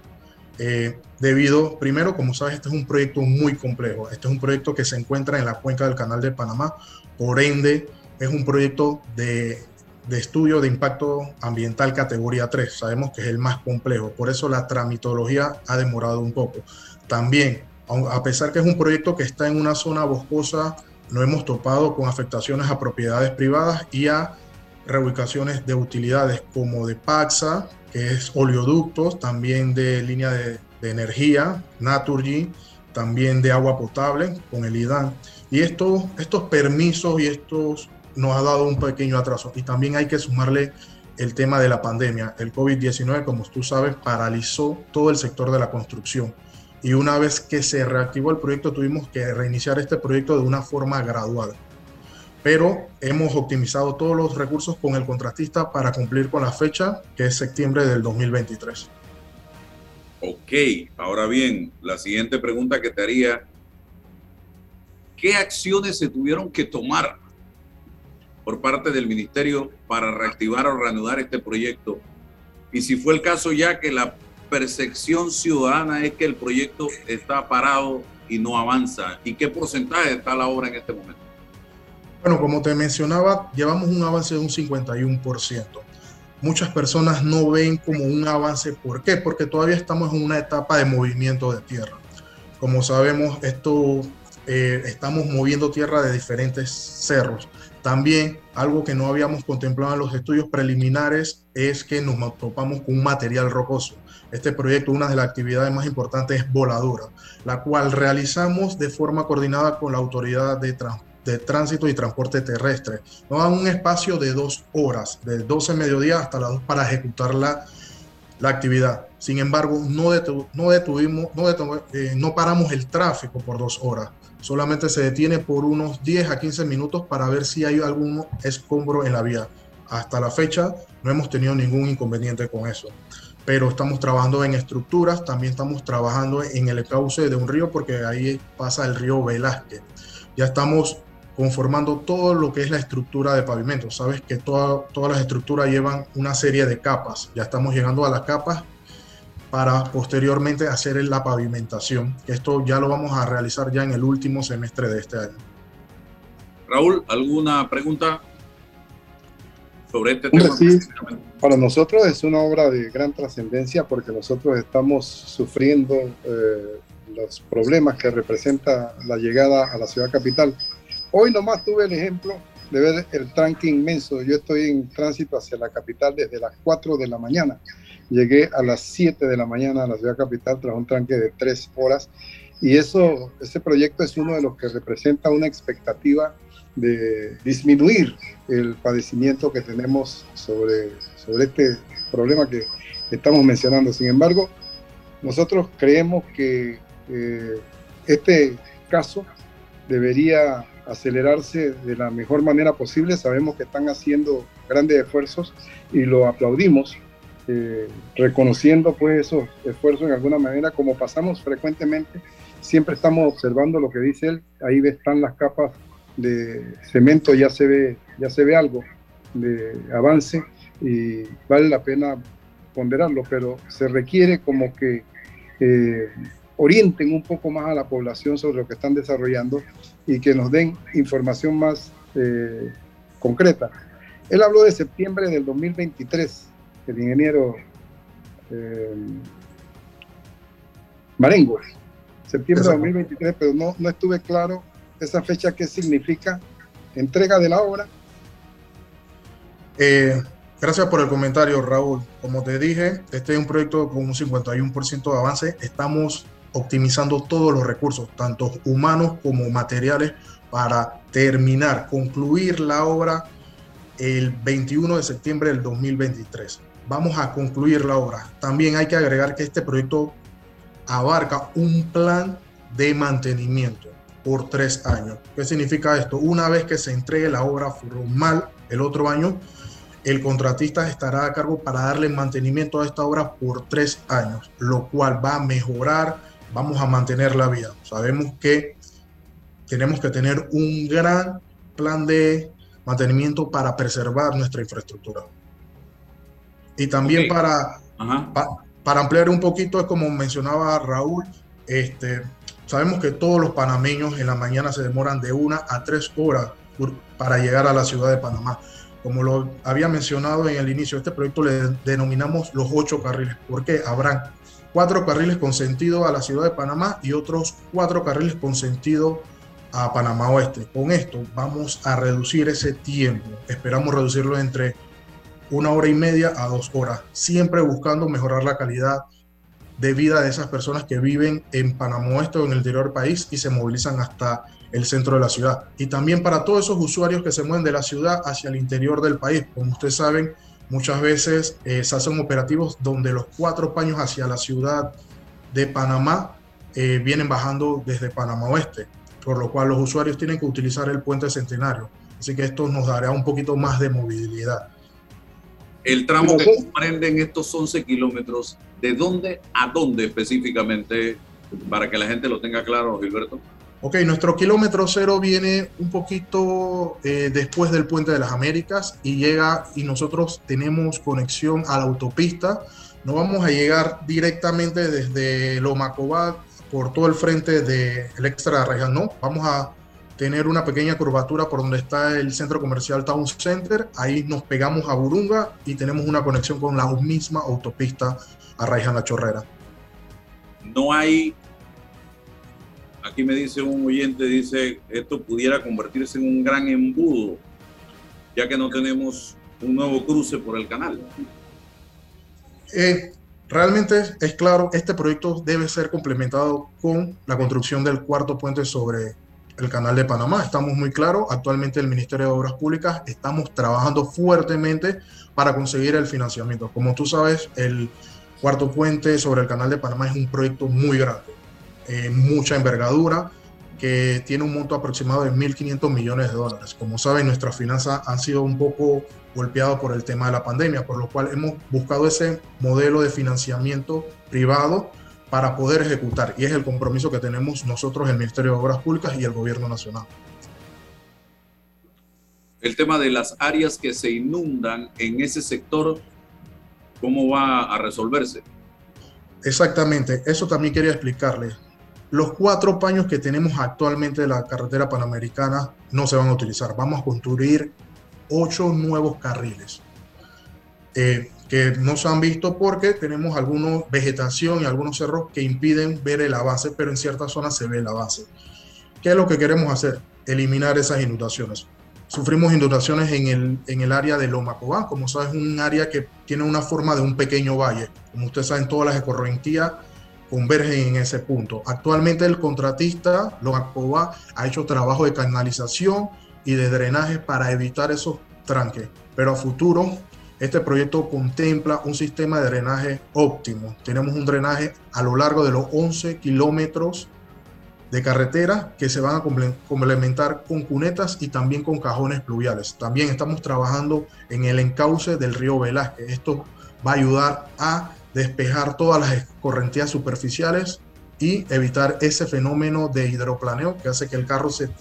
Speaker 11: eh, debido, primero, como sabes, este es un proyecto muy complejo. Este es un proyecto que se encuentra en la cuenca del Canal de Panamá, por ende, es un proyecto de, de estudio de impacto ambiental categoría 3. Sabemos que es el más complejo, por eso la tramitología ha demorado un poco. También, a pesar que es un proyecto que está en una zona boscosa, no hemos topado con afectaciones a propiedades privadas y a reubicaciones de utilidades como de Paxa, que es oleoductos, también de línea de, energía, Naturgy, también de agua potable con el IDAN. Y estos, estos permisos y estos nos ha dado un pequeño atraso. Y también hay que sumarle el tema de la pandemia. El COVID-19, como tú sabes, paralizó todo el sector de la construcción y una vez que se reactivó el proyecto tuvimos que reiniciar este proyecto de una forma gradual. Pero hemos optimizado todos los recursos con el contratista para cumplir con la fecha que es septiembre del 2023.
Speaker 9: Ok, ahora bien, la siguiente pregunta que te haría, ¿qué acciones se tuvieron que tomar por parte del ministerio para reactivar o reanudar este proyecto? Y si fue el caso ya que la percepción ciudadana es que el proyecto está parado y no avanza, ¿y qué porcentaje está la obra en este momento?
Speaker 11: Bueno, como te mencionaba, llevamos un avance de un 51% muchas personas no ven como un avance. ¿Por qué? Porque todavía estamos en una etapa de movimiento de tierra. Como sabemos, esto eh, estamos moviendo tierra de diferentes cerros. También algo que no habíamos contemplado en los estudios preliminares es que nos topamos con un material rocoso. Este proyecto, una de las actividades más importantes es voladura, la cual realizamos de forma coordinada con la Autoridad de tránsito y transporte terrestre. Nos dan un espacio de dos horas, de 12 mediodía hasta las 2 para ejecutar la, actividad. Sin embargo, no, detuvimos, eh, no paramos el tráfico por dos horas. Solamente se detiene por unos 10 a 15 minutos para ver si hay algún escombro en la vía. Hasta la fecha no hemos tenido ningún inconveniente con eso. Pero estamos trabajando en estructuras, también estamos trabajando en el cauce de un río porque ahí pasa el río Velázquez. Ya estamos conformando todo lo que es la estructura de pavimento. Sabes que todas las estructuras llevan una serie de capas. Ya estamos llegando a las capas para posteriormente hacer la pavimentación. Esto ya lo vamos a realizar ya en el último semestre de este año.
Speaker 9: Raúl, ¿alguna pregunta sobre este tema?
Speaker 10: Sí, para nosotros es una obra de gran trascendencia porque nosotros estamos sufriendo eh, los problemas que representa la llegada a la ciudad capital Hoy nomás tuve el ejemplo de ver el tranque inmenso. Yo estoy en tránsito hacia la capital desde las 4 de la mañana. Llegué a las 7 de la mañana a la ciudad capital tras un tranque de 3 horas. Y eso, ese proyecto es uno de los que representa una expectativa de disminuir el padecimiento que tenemos sobre, sobre este problema que estamos mencionando. Sin embargo, nosotros creemos que eh, este caso debería acelerarse de la mejor manera posible. Sabemos que están haciendo grandes esfuerzos y lo aplaudimos, eh, reconociendo pues esos esfuerzos en alguna manera, como pasamos frecuentemente, siempre estamos observando lo que dice él, ahí están las capas de cemento, ya se ve, ya se ve algo de avance y vale la pena ponderarlo, pero se requiere como que eh, orienten un poco más a la población sobre lo que están desarrollando y que nos den información más eh, concreta. Él habló de septiembre del 2023, el ingeniero eh, Marengo, septiembre del 2023, pero no, no estuve claro esa fecha qué significa entrega de la obra.
Speaker 11: Eh, gracias por el comentario, Raúl. Como te dije, este es un proyecto con un 51% de avance. Estamos optimizando todos los recursos, tanto humanos como materiales, para terminar, concluir la obra el 21 de septiembre del 2023. Vamos a concluir la obra. También hay que agregar que este proyecto abarca un plan de mantenimiento por tres años. ¿Qué significa esto? Una vez que se entregue la obra formal el otro año, el contratista estará a cargo para darle mantenimiento a esta obra por tres años, lo cual va a mejorar vamos a mantener la vida. Sabemos que tenemos que tener un gran plan de mantenimiento para preservar nuestra infraestructura. Y también para, para ampliar un poquito, es como mencionaba Raúl, este, sabemos que todos los panameños en la mañana se demoran de una a tres horas para llegar a la ciudad de Panamá. Como lo había mencionado en el inicio de este proyecto, le denominamos los ocho carriles, porque habrán cuatro carriles con sentido a la ciudad de Panamá y otros cuatro carriles con sentido a Panamá Oeste. Con esto vamos a reducir ese tiempo. Esperamos reducirlo entre una hora y media a dos horas, siempre buscando mejorar la calidad de vida de esas personas que viven en Panamá Oeste o en el interior del país y se movilizan hasta el centro de la ciudad. Y también para todos esos usuarios que se mueven de la ciudad hacia el interior del país. Como ustedes saben, Muchas veces eh, se hacen operativos donde los cuatro paños hacia la ciudad de Panamá eh, vienen bajando desde Panamá Oeste, por lo cual los usuarios tienen que utilizar el puente centenario. Así que esto nos dará un poquito más de movilidad.
Speaker 9: El tramo que comprenden estos 11 kilómetros ¿De dónde a dónde específicamente? Para que la gente lo tenga claro, Gilberto.
Speaker 11: Ok, nuestro kilómetro cero viene un poquito eh, después del Puente de las Américas y llega y nosotros tenemos conexión a la autopista. No vamos a llegar directamente desde Lomacobá por todo el frente del extra de Reja, no. Vamos a tener una pequeña curvatura por donde está el centro comercial Town Center. Ahí nos pegamos a Burunga y tenemos una conexión con la misma autopista a La Chorrera.
Speaker 9: No hay aquí me dice un oyente, dice, esto pudiera convertirse en un gran embudo, ya que no tenemos un nuevo cruce por el canal.
Speaker 11: Eh, realmente es claro, este proyecto debe ser complementado con la construcción del cuarto puente sobre el canal de Panamá. Estamos muy claros, actualmente el Ministerio de Obras Públicas estamos trabajando fuertemente para conseguir el financiamiento. Como tú sabes, el cuarto puente sobre el canal de Panamá es un proyecto muy grande eh, mucha envergadura, que tiene un monto aproximado de 1.500 millones de dólares. Como saben, nuestras finanzas han sido un poco golpeadas por el tema de la pandemia, por lo cual hemos buscado ese modelo de financiamiento privado para poder ejecutar. Y es el compromiso que tenemos nosotros, el Ministerio de Obras Públicas y el Gobierno Nacional.
Speaker 9: El tema de las áreas que se inundan en ese sector, ¿cómo va a resolverse?
Speaker 11: Exactamente, eso también quería explicarle los cuatro paños que tenemos actualmente de la carretera panamericana no se van a utilizar. Vamos a construir ocho nuevos carriles eh, que no se han visto porque tenemos alguna vegetación y algunos cerros que impiden ver el avance, pero en ciertas zonas se ve el avance. ¿Qué es lo que queremos hacer? Eliminar esas inundaciones. Sufrimos inundaciones en el, en el área de Loma Cobán, como sabes, un área que tiene una forma de un pequeño valle. Como ustedes saben, todas las escorrentías convergen en ese punto. Actualmente el contratista, Logacoba, ha hecho trabajo de canalización y de drenaje para evitar esos tranques, pero a futuro este proyecto contempla un sistema de drenaje óptimo. Tenemos un drenaje a lo largo de los 11 kilómetros de carretera que se van a complementar con cunetas y también con cajones pluviales. También estamos trabajando en el encauce del río Velázquez. Esto va a ayudar a despejar todas las escorrentías superficiales y evitar ese fenómeno de hidroplaneo que hace que el carro se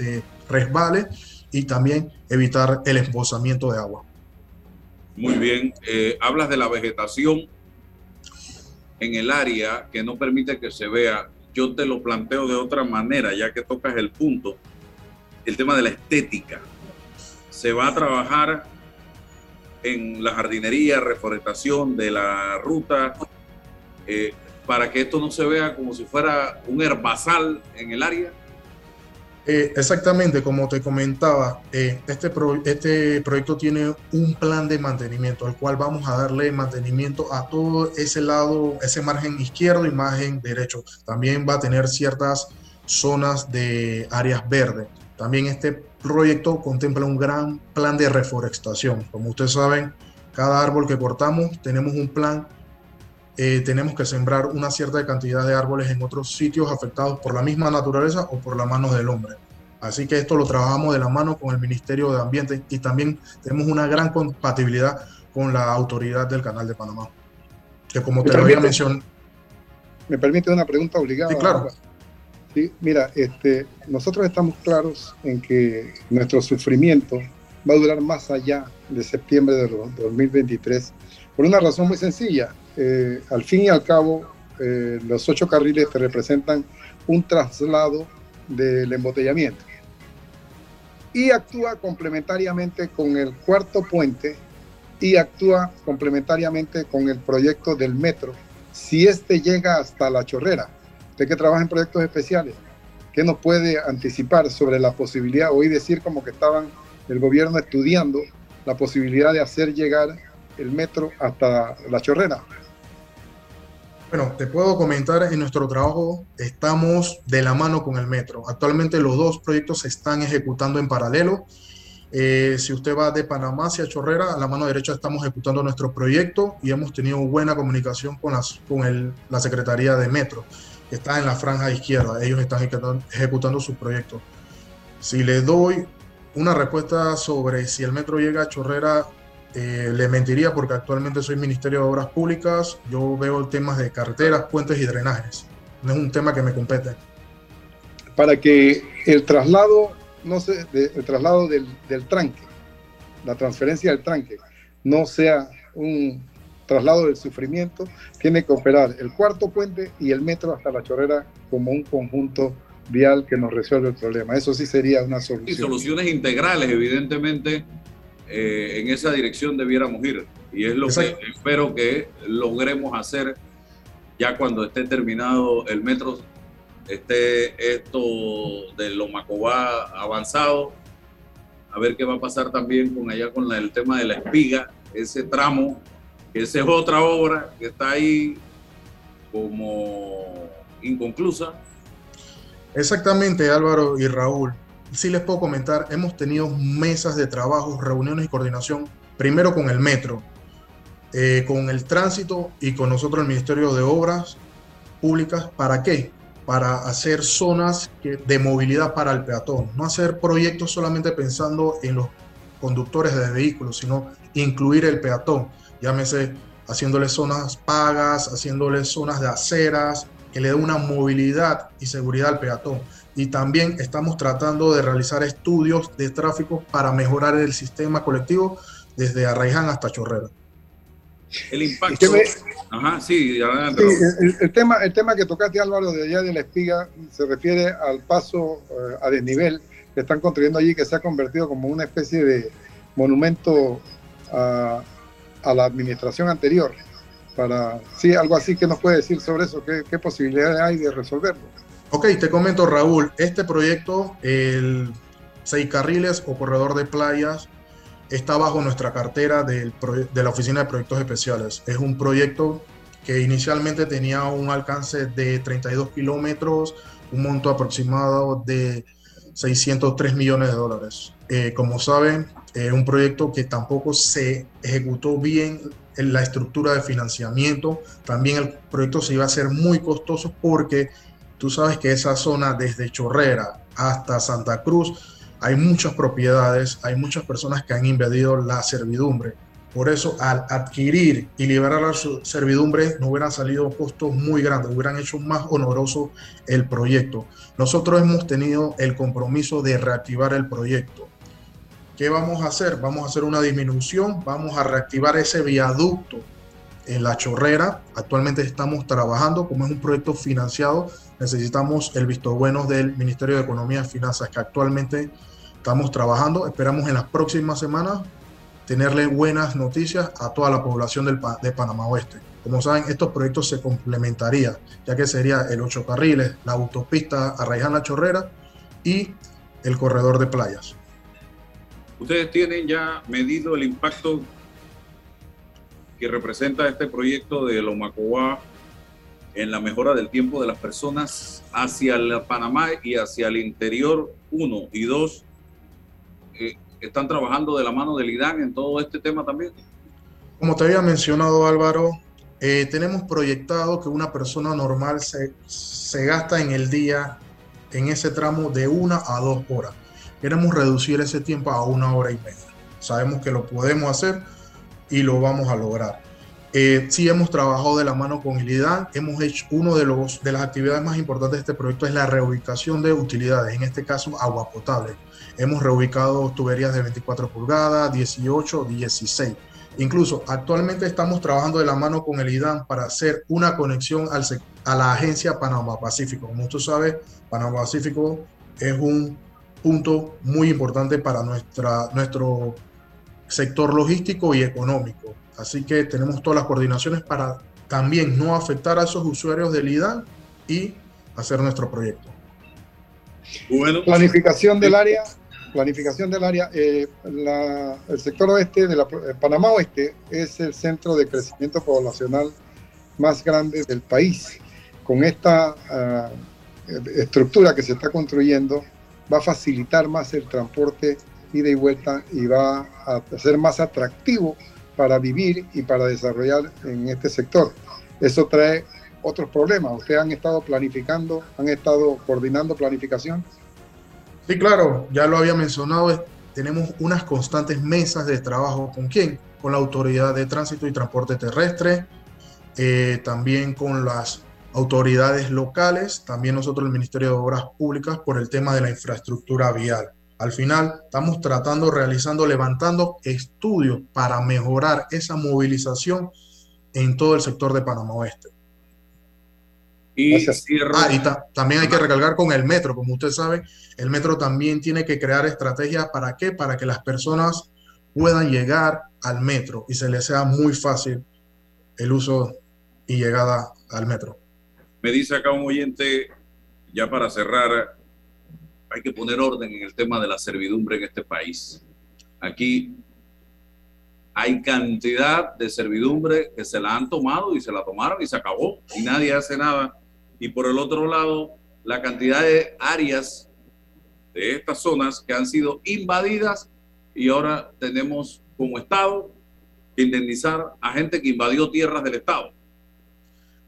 Speaker 11: resbale y también evitar el embosamiento de agua.
Speaker 9: Muy bien, eh, hablas de la vegetación en el área que no permite que se vea. Yo te lo planteo de otra manera, ya que tocas el punto, el tema de la estética. Se va a trabajar en la jardinería, reforestación de la ruta, eh, para que esto no se vea como si fuera un herbazal en el área?
Speaker 11: Eh, exactamente, como te comentaba, eh, este, este proyecto tiene un plan de mantenimiento, al cual vamos a darle mantenimiento a todo ese lado, ese margen izquierdo y margen derecho. También va a tener ciertas zonas de áreas verdes. También este proyecto contempla un gran plan de reforestación. Como ustedes saben, cada árbol que cortamos tenemos un plan, eh, tenemos que sembrar una cierta cantidad de árboles en otros sitios afectados por la misma naturaleza o por las manos del hombre. Así que esto lo trabajamos de la mano con el Ministerio de Ambiente y también tenemos una gran compatibilidad con la autoridad del Canal de Panamá. Que como te lo había mencionado.
Speaker 10: ¿Me permite una pregunta obligada?
Speaker 11: Sí, claro.
Speaker 10: Sí, mira, este, nosotros estamos claros en que nuestro sufrimiento va a durar más allá de septiembre de 2023 por una razón muy sencilla. Eh, al fin y al cabo, eh, los ocho carriles te representan un traslado del embotellamiento. Y actúa complementariamente con el cuarto puente y actúa complementariamente con el proyecto del metro. Si este llega hasta la chorrera usted que trabaja en proyectos especiales, ¿qué nos puede anticipar sobre la posibilidad, hoy decir como que estaban el gobierno estudiando la posibilidad de hacer llegar el metro hasta la chorrera?
Speaker 11: Bueno, te puedo comentar, en nuestro trabajo estamos de la mano con el metro. Actualmente los dos proyectos se están ejecutando en paralelo. Eh, si usted va de Panamá hacia Chorrera, a la mano derecha estamos ejecutando nuestro proyecto y hemos tenido buena comunicación con, las, con el, la Secretaría de Metro está en la franja izquierda. Ellos están ejecutando, su proyecto. Si le doy una respuesta sobre si el metro llega a Chorrera eh, le mentiría porque actualmente soy Ministerio de Obras Públicas, yo veo temas de carreteras, puentes y drenajes. No es un tema que me compete.
Speaker 10: Para que el traslado, no sé, el traslado del, del tranque, la transferencia del tranque, no sea un traslado del sufrimiento, tiene que operar el cuarto puente y el metro hasta la chorrera como un conjunto vial que nos resuelve el problema. Eso sí sería una solución.
Speaker 9: Y soluciones integrales, evidentemente, eh, en esa dirección debiéramos ir. Y es lo que espero que logremos hacer ya cuando esté terminado el metro, esté esto de Lomacobá avanzado. A ver qué va a pasar también con allá con el tema de la espiga, ese tramo, que esa es otra obra que está ahí como inconclusa.
Speaker 11: Exactamente, Álvaro y Raúl sí les puedo comentar, hemos tenido mesas de trabajo, reuniones y coordinación, primero con el metro, eh, con el tránsito y con nosotros el Ministerio de Obras Públicas. ¿Para qué? Para hacer zonas de movilidad para el peatón, no hacer proyectos solamente pensando en los conductores de vehículos, sino incluir el peatón, llámese haciéndole zonas pagas, haciéndole zonas de aceras, que le dé una movilidad y seguridad al peatón y también estamos tratando de realizar estudios de tráfico para mejorar el sistema colectivo desde Arraiján hasta Chorrera.
Speaker 9: El impacto. Ajá, sí,
Speaker 10: adelante. el, tema, el tema que tocaste, Álvaro, de allá de la espiga, se refiere al paso eh, a desnivel que están construyendo allí, que se ha convertido como una especie de monumento a, a la administración anterior. Para, sí, algo así que nos puede decir sobre eso, qué, qué posibilidades hay de resolverlo.
Speaker 11: Ok, te comento Raúl, este proyecto, el seis carriles o corredor de playas, está bajo nuestra cartera de la Oficina de Proyectos Especiales. Es un proyecto que inicialmente tenía un alcance de 32 kilómetros, un monto aproximado de 603 millones de dólares. Eh, como saben, es un proyecto que tampoco se ejecutó bien en la estructura de financiamiento. También el proyecto se iba a hacer muy costoso porque Tú sabes que esa zona desde Chorrera hasta Santa Cruz hay muchas propiedades, hay muchas personas que han invadido la servidumbre. Por eso, al adquirir y liberar la servidumbre, no hubieran salido costos muy grandes, hubieran hecho más honoroso el proyecto. Nosotros hemos tenido el compromiso de reactivar el proyecto. ¿Qué vamos a hacer? Vamos a hacer una disminución, vamos a reactivar ese viaducto en la chorrera. Actualmente estamos trabajando, como es un proyecto financiado, necesitamos el visto bueno del Ministerio de Economía y Finanzas, que actualmente estamos trabajando. Esperamos en las próximas semanas tenerle buenas noticias a toda la población del, de Panamá Oeste. Como saben, estos proyectos se complementarían, ya que sería el ocho carriles, la autopista Arraijana Chorrera y el corredor de playas.
Speaker 9: Ustedes tienen ya medido el impacto que representa este proyecto de Lomacoa en la mejora del tiempo de las personas hacia la Panamá y hacia el interior, uno, y dos, eh, están trabajando de la mano del IDAN en todo este tema también.
Speaker 11: Como te había mencionado Álvaro, eh, tenemos proyectado que una persona normal se gasta en el día en ese tramo de una a dos horas. Queremos reducir ese tiempo a una hora y media. Sabemos que lo podemos hacer y lo vamos a lograr. Eh, sí hemos trabajado de la mano con el IDAN, hemos hecho uno de, los, de las actividades más importantes de este proyecto es la reubicación de utilidades, en este caso agua potable. Hemos reubicado tuberías de 24 pulgadas, 18, 16. Incluso actualmente estamos trabajando de la mano con el IDAN para hacer una conexión al, a la agencia Panamá Pacífico. Como usted sabe, Panamá Pacífico es un punto muy importante para nuestra, nuestro sector logístico y económico. Así que tenemos todas las coordinaciones para también no afectar a esos usuarios del IDA y hacer nuestro proyecto.
Speaker 10: Bueno, planificación del área, planificación del área. Eh, el sector oeste de la eh, Panamá Oeste es el centro de crecimiento poblacional más grande del país. Con esta ah, estructura que se está construyendo, va a facilitar más el transporte ida y vuelta y va a ser más atractivo para vivir y para desarrollar en este sector. Eso trae otros problemas. Ustedes han estado planificando, han estado coordinando planificación.
Speaker 11: Sí, claro, ya lo había mencionado, tenemos unas constantes mesas de trabajo. ¿Con quién? con la Autoridad de Tránsito y Transporte Terrestre, eh, también con las autoridades locales, también nosotros el Ministerio de Obras Públicas por el tema de la infraestructura vial. Al final estamos tratando, realizando, levantando estudios para mejorar esa movilización en todo el sector de Panamá Oeste. Y, ah, también hay que recalcar con el metro, como usted sabe, el metro también tiene que crear estrategias para qué, para que las personas puedan llegar al metro y se les sea muy fácil el uso y llegada al metro.
Speaker 9: Me dice acá un oyente, ya para cerrar, hay que poner orden en el tema de la servidumbre en este país. Aquí hay cantidad de servidumbre que se la han tomado y se la tomaron y se acabó y nadie hace nada. Y por el otro lado, la cantidad de áreas de estas zonas que han sido invadidas y ahora tenemos como Estado que indemnizar a gente que invadió tierras del Estado.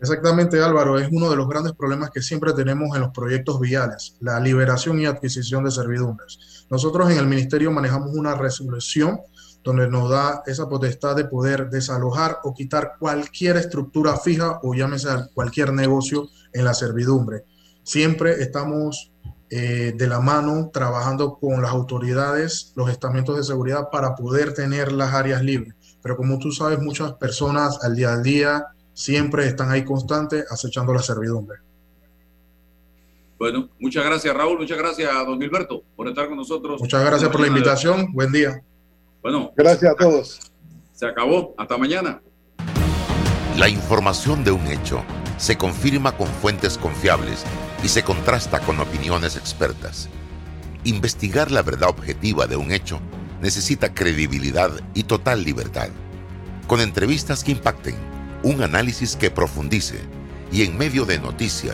Speaker 11: Exactamente, Álvaro, es uno de los grandes problemas que siempre tenemos en los proyectos viales, la liberación y adquisición de servidumbres. Nosotros en el Ministerio manejamos una resolución donde nos da esa potestad de poder desalojar o quitar cualquier estructura fija o llámese cualquier negocio en la servidumbre. Siempre estamos eh, de la mano trabajando con las autoridades, los estamentos de seguridad para poder tener las áreas libres. Pero como tú sabes, muchas personas al día a día siempre están ahí constantes acechando la servidumbre.
Speaker 9: Bueno, muchas gracias Raúl, muchas gracias a don Gilberto por estar con nosotros.
Speaker 11: Muchas gracias por la invitación, buen día.
Speaker 9: Bueno,
Speaker 10: gracias a todos.
Speaker 9: Se acabó, hasta mañana.
Speaker 3: La información de un hecho se confirma con fuentes confiables y se contrasta con opiniones expertas. Investigar la verdad objetiva de un hecho necesita credibilidad y total libertad. Con entrevistas que impacten un análisis que profundice y en medio de noticias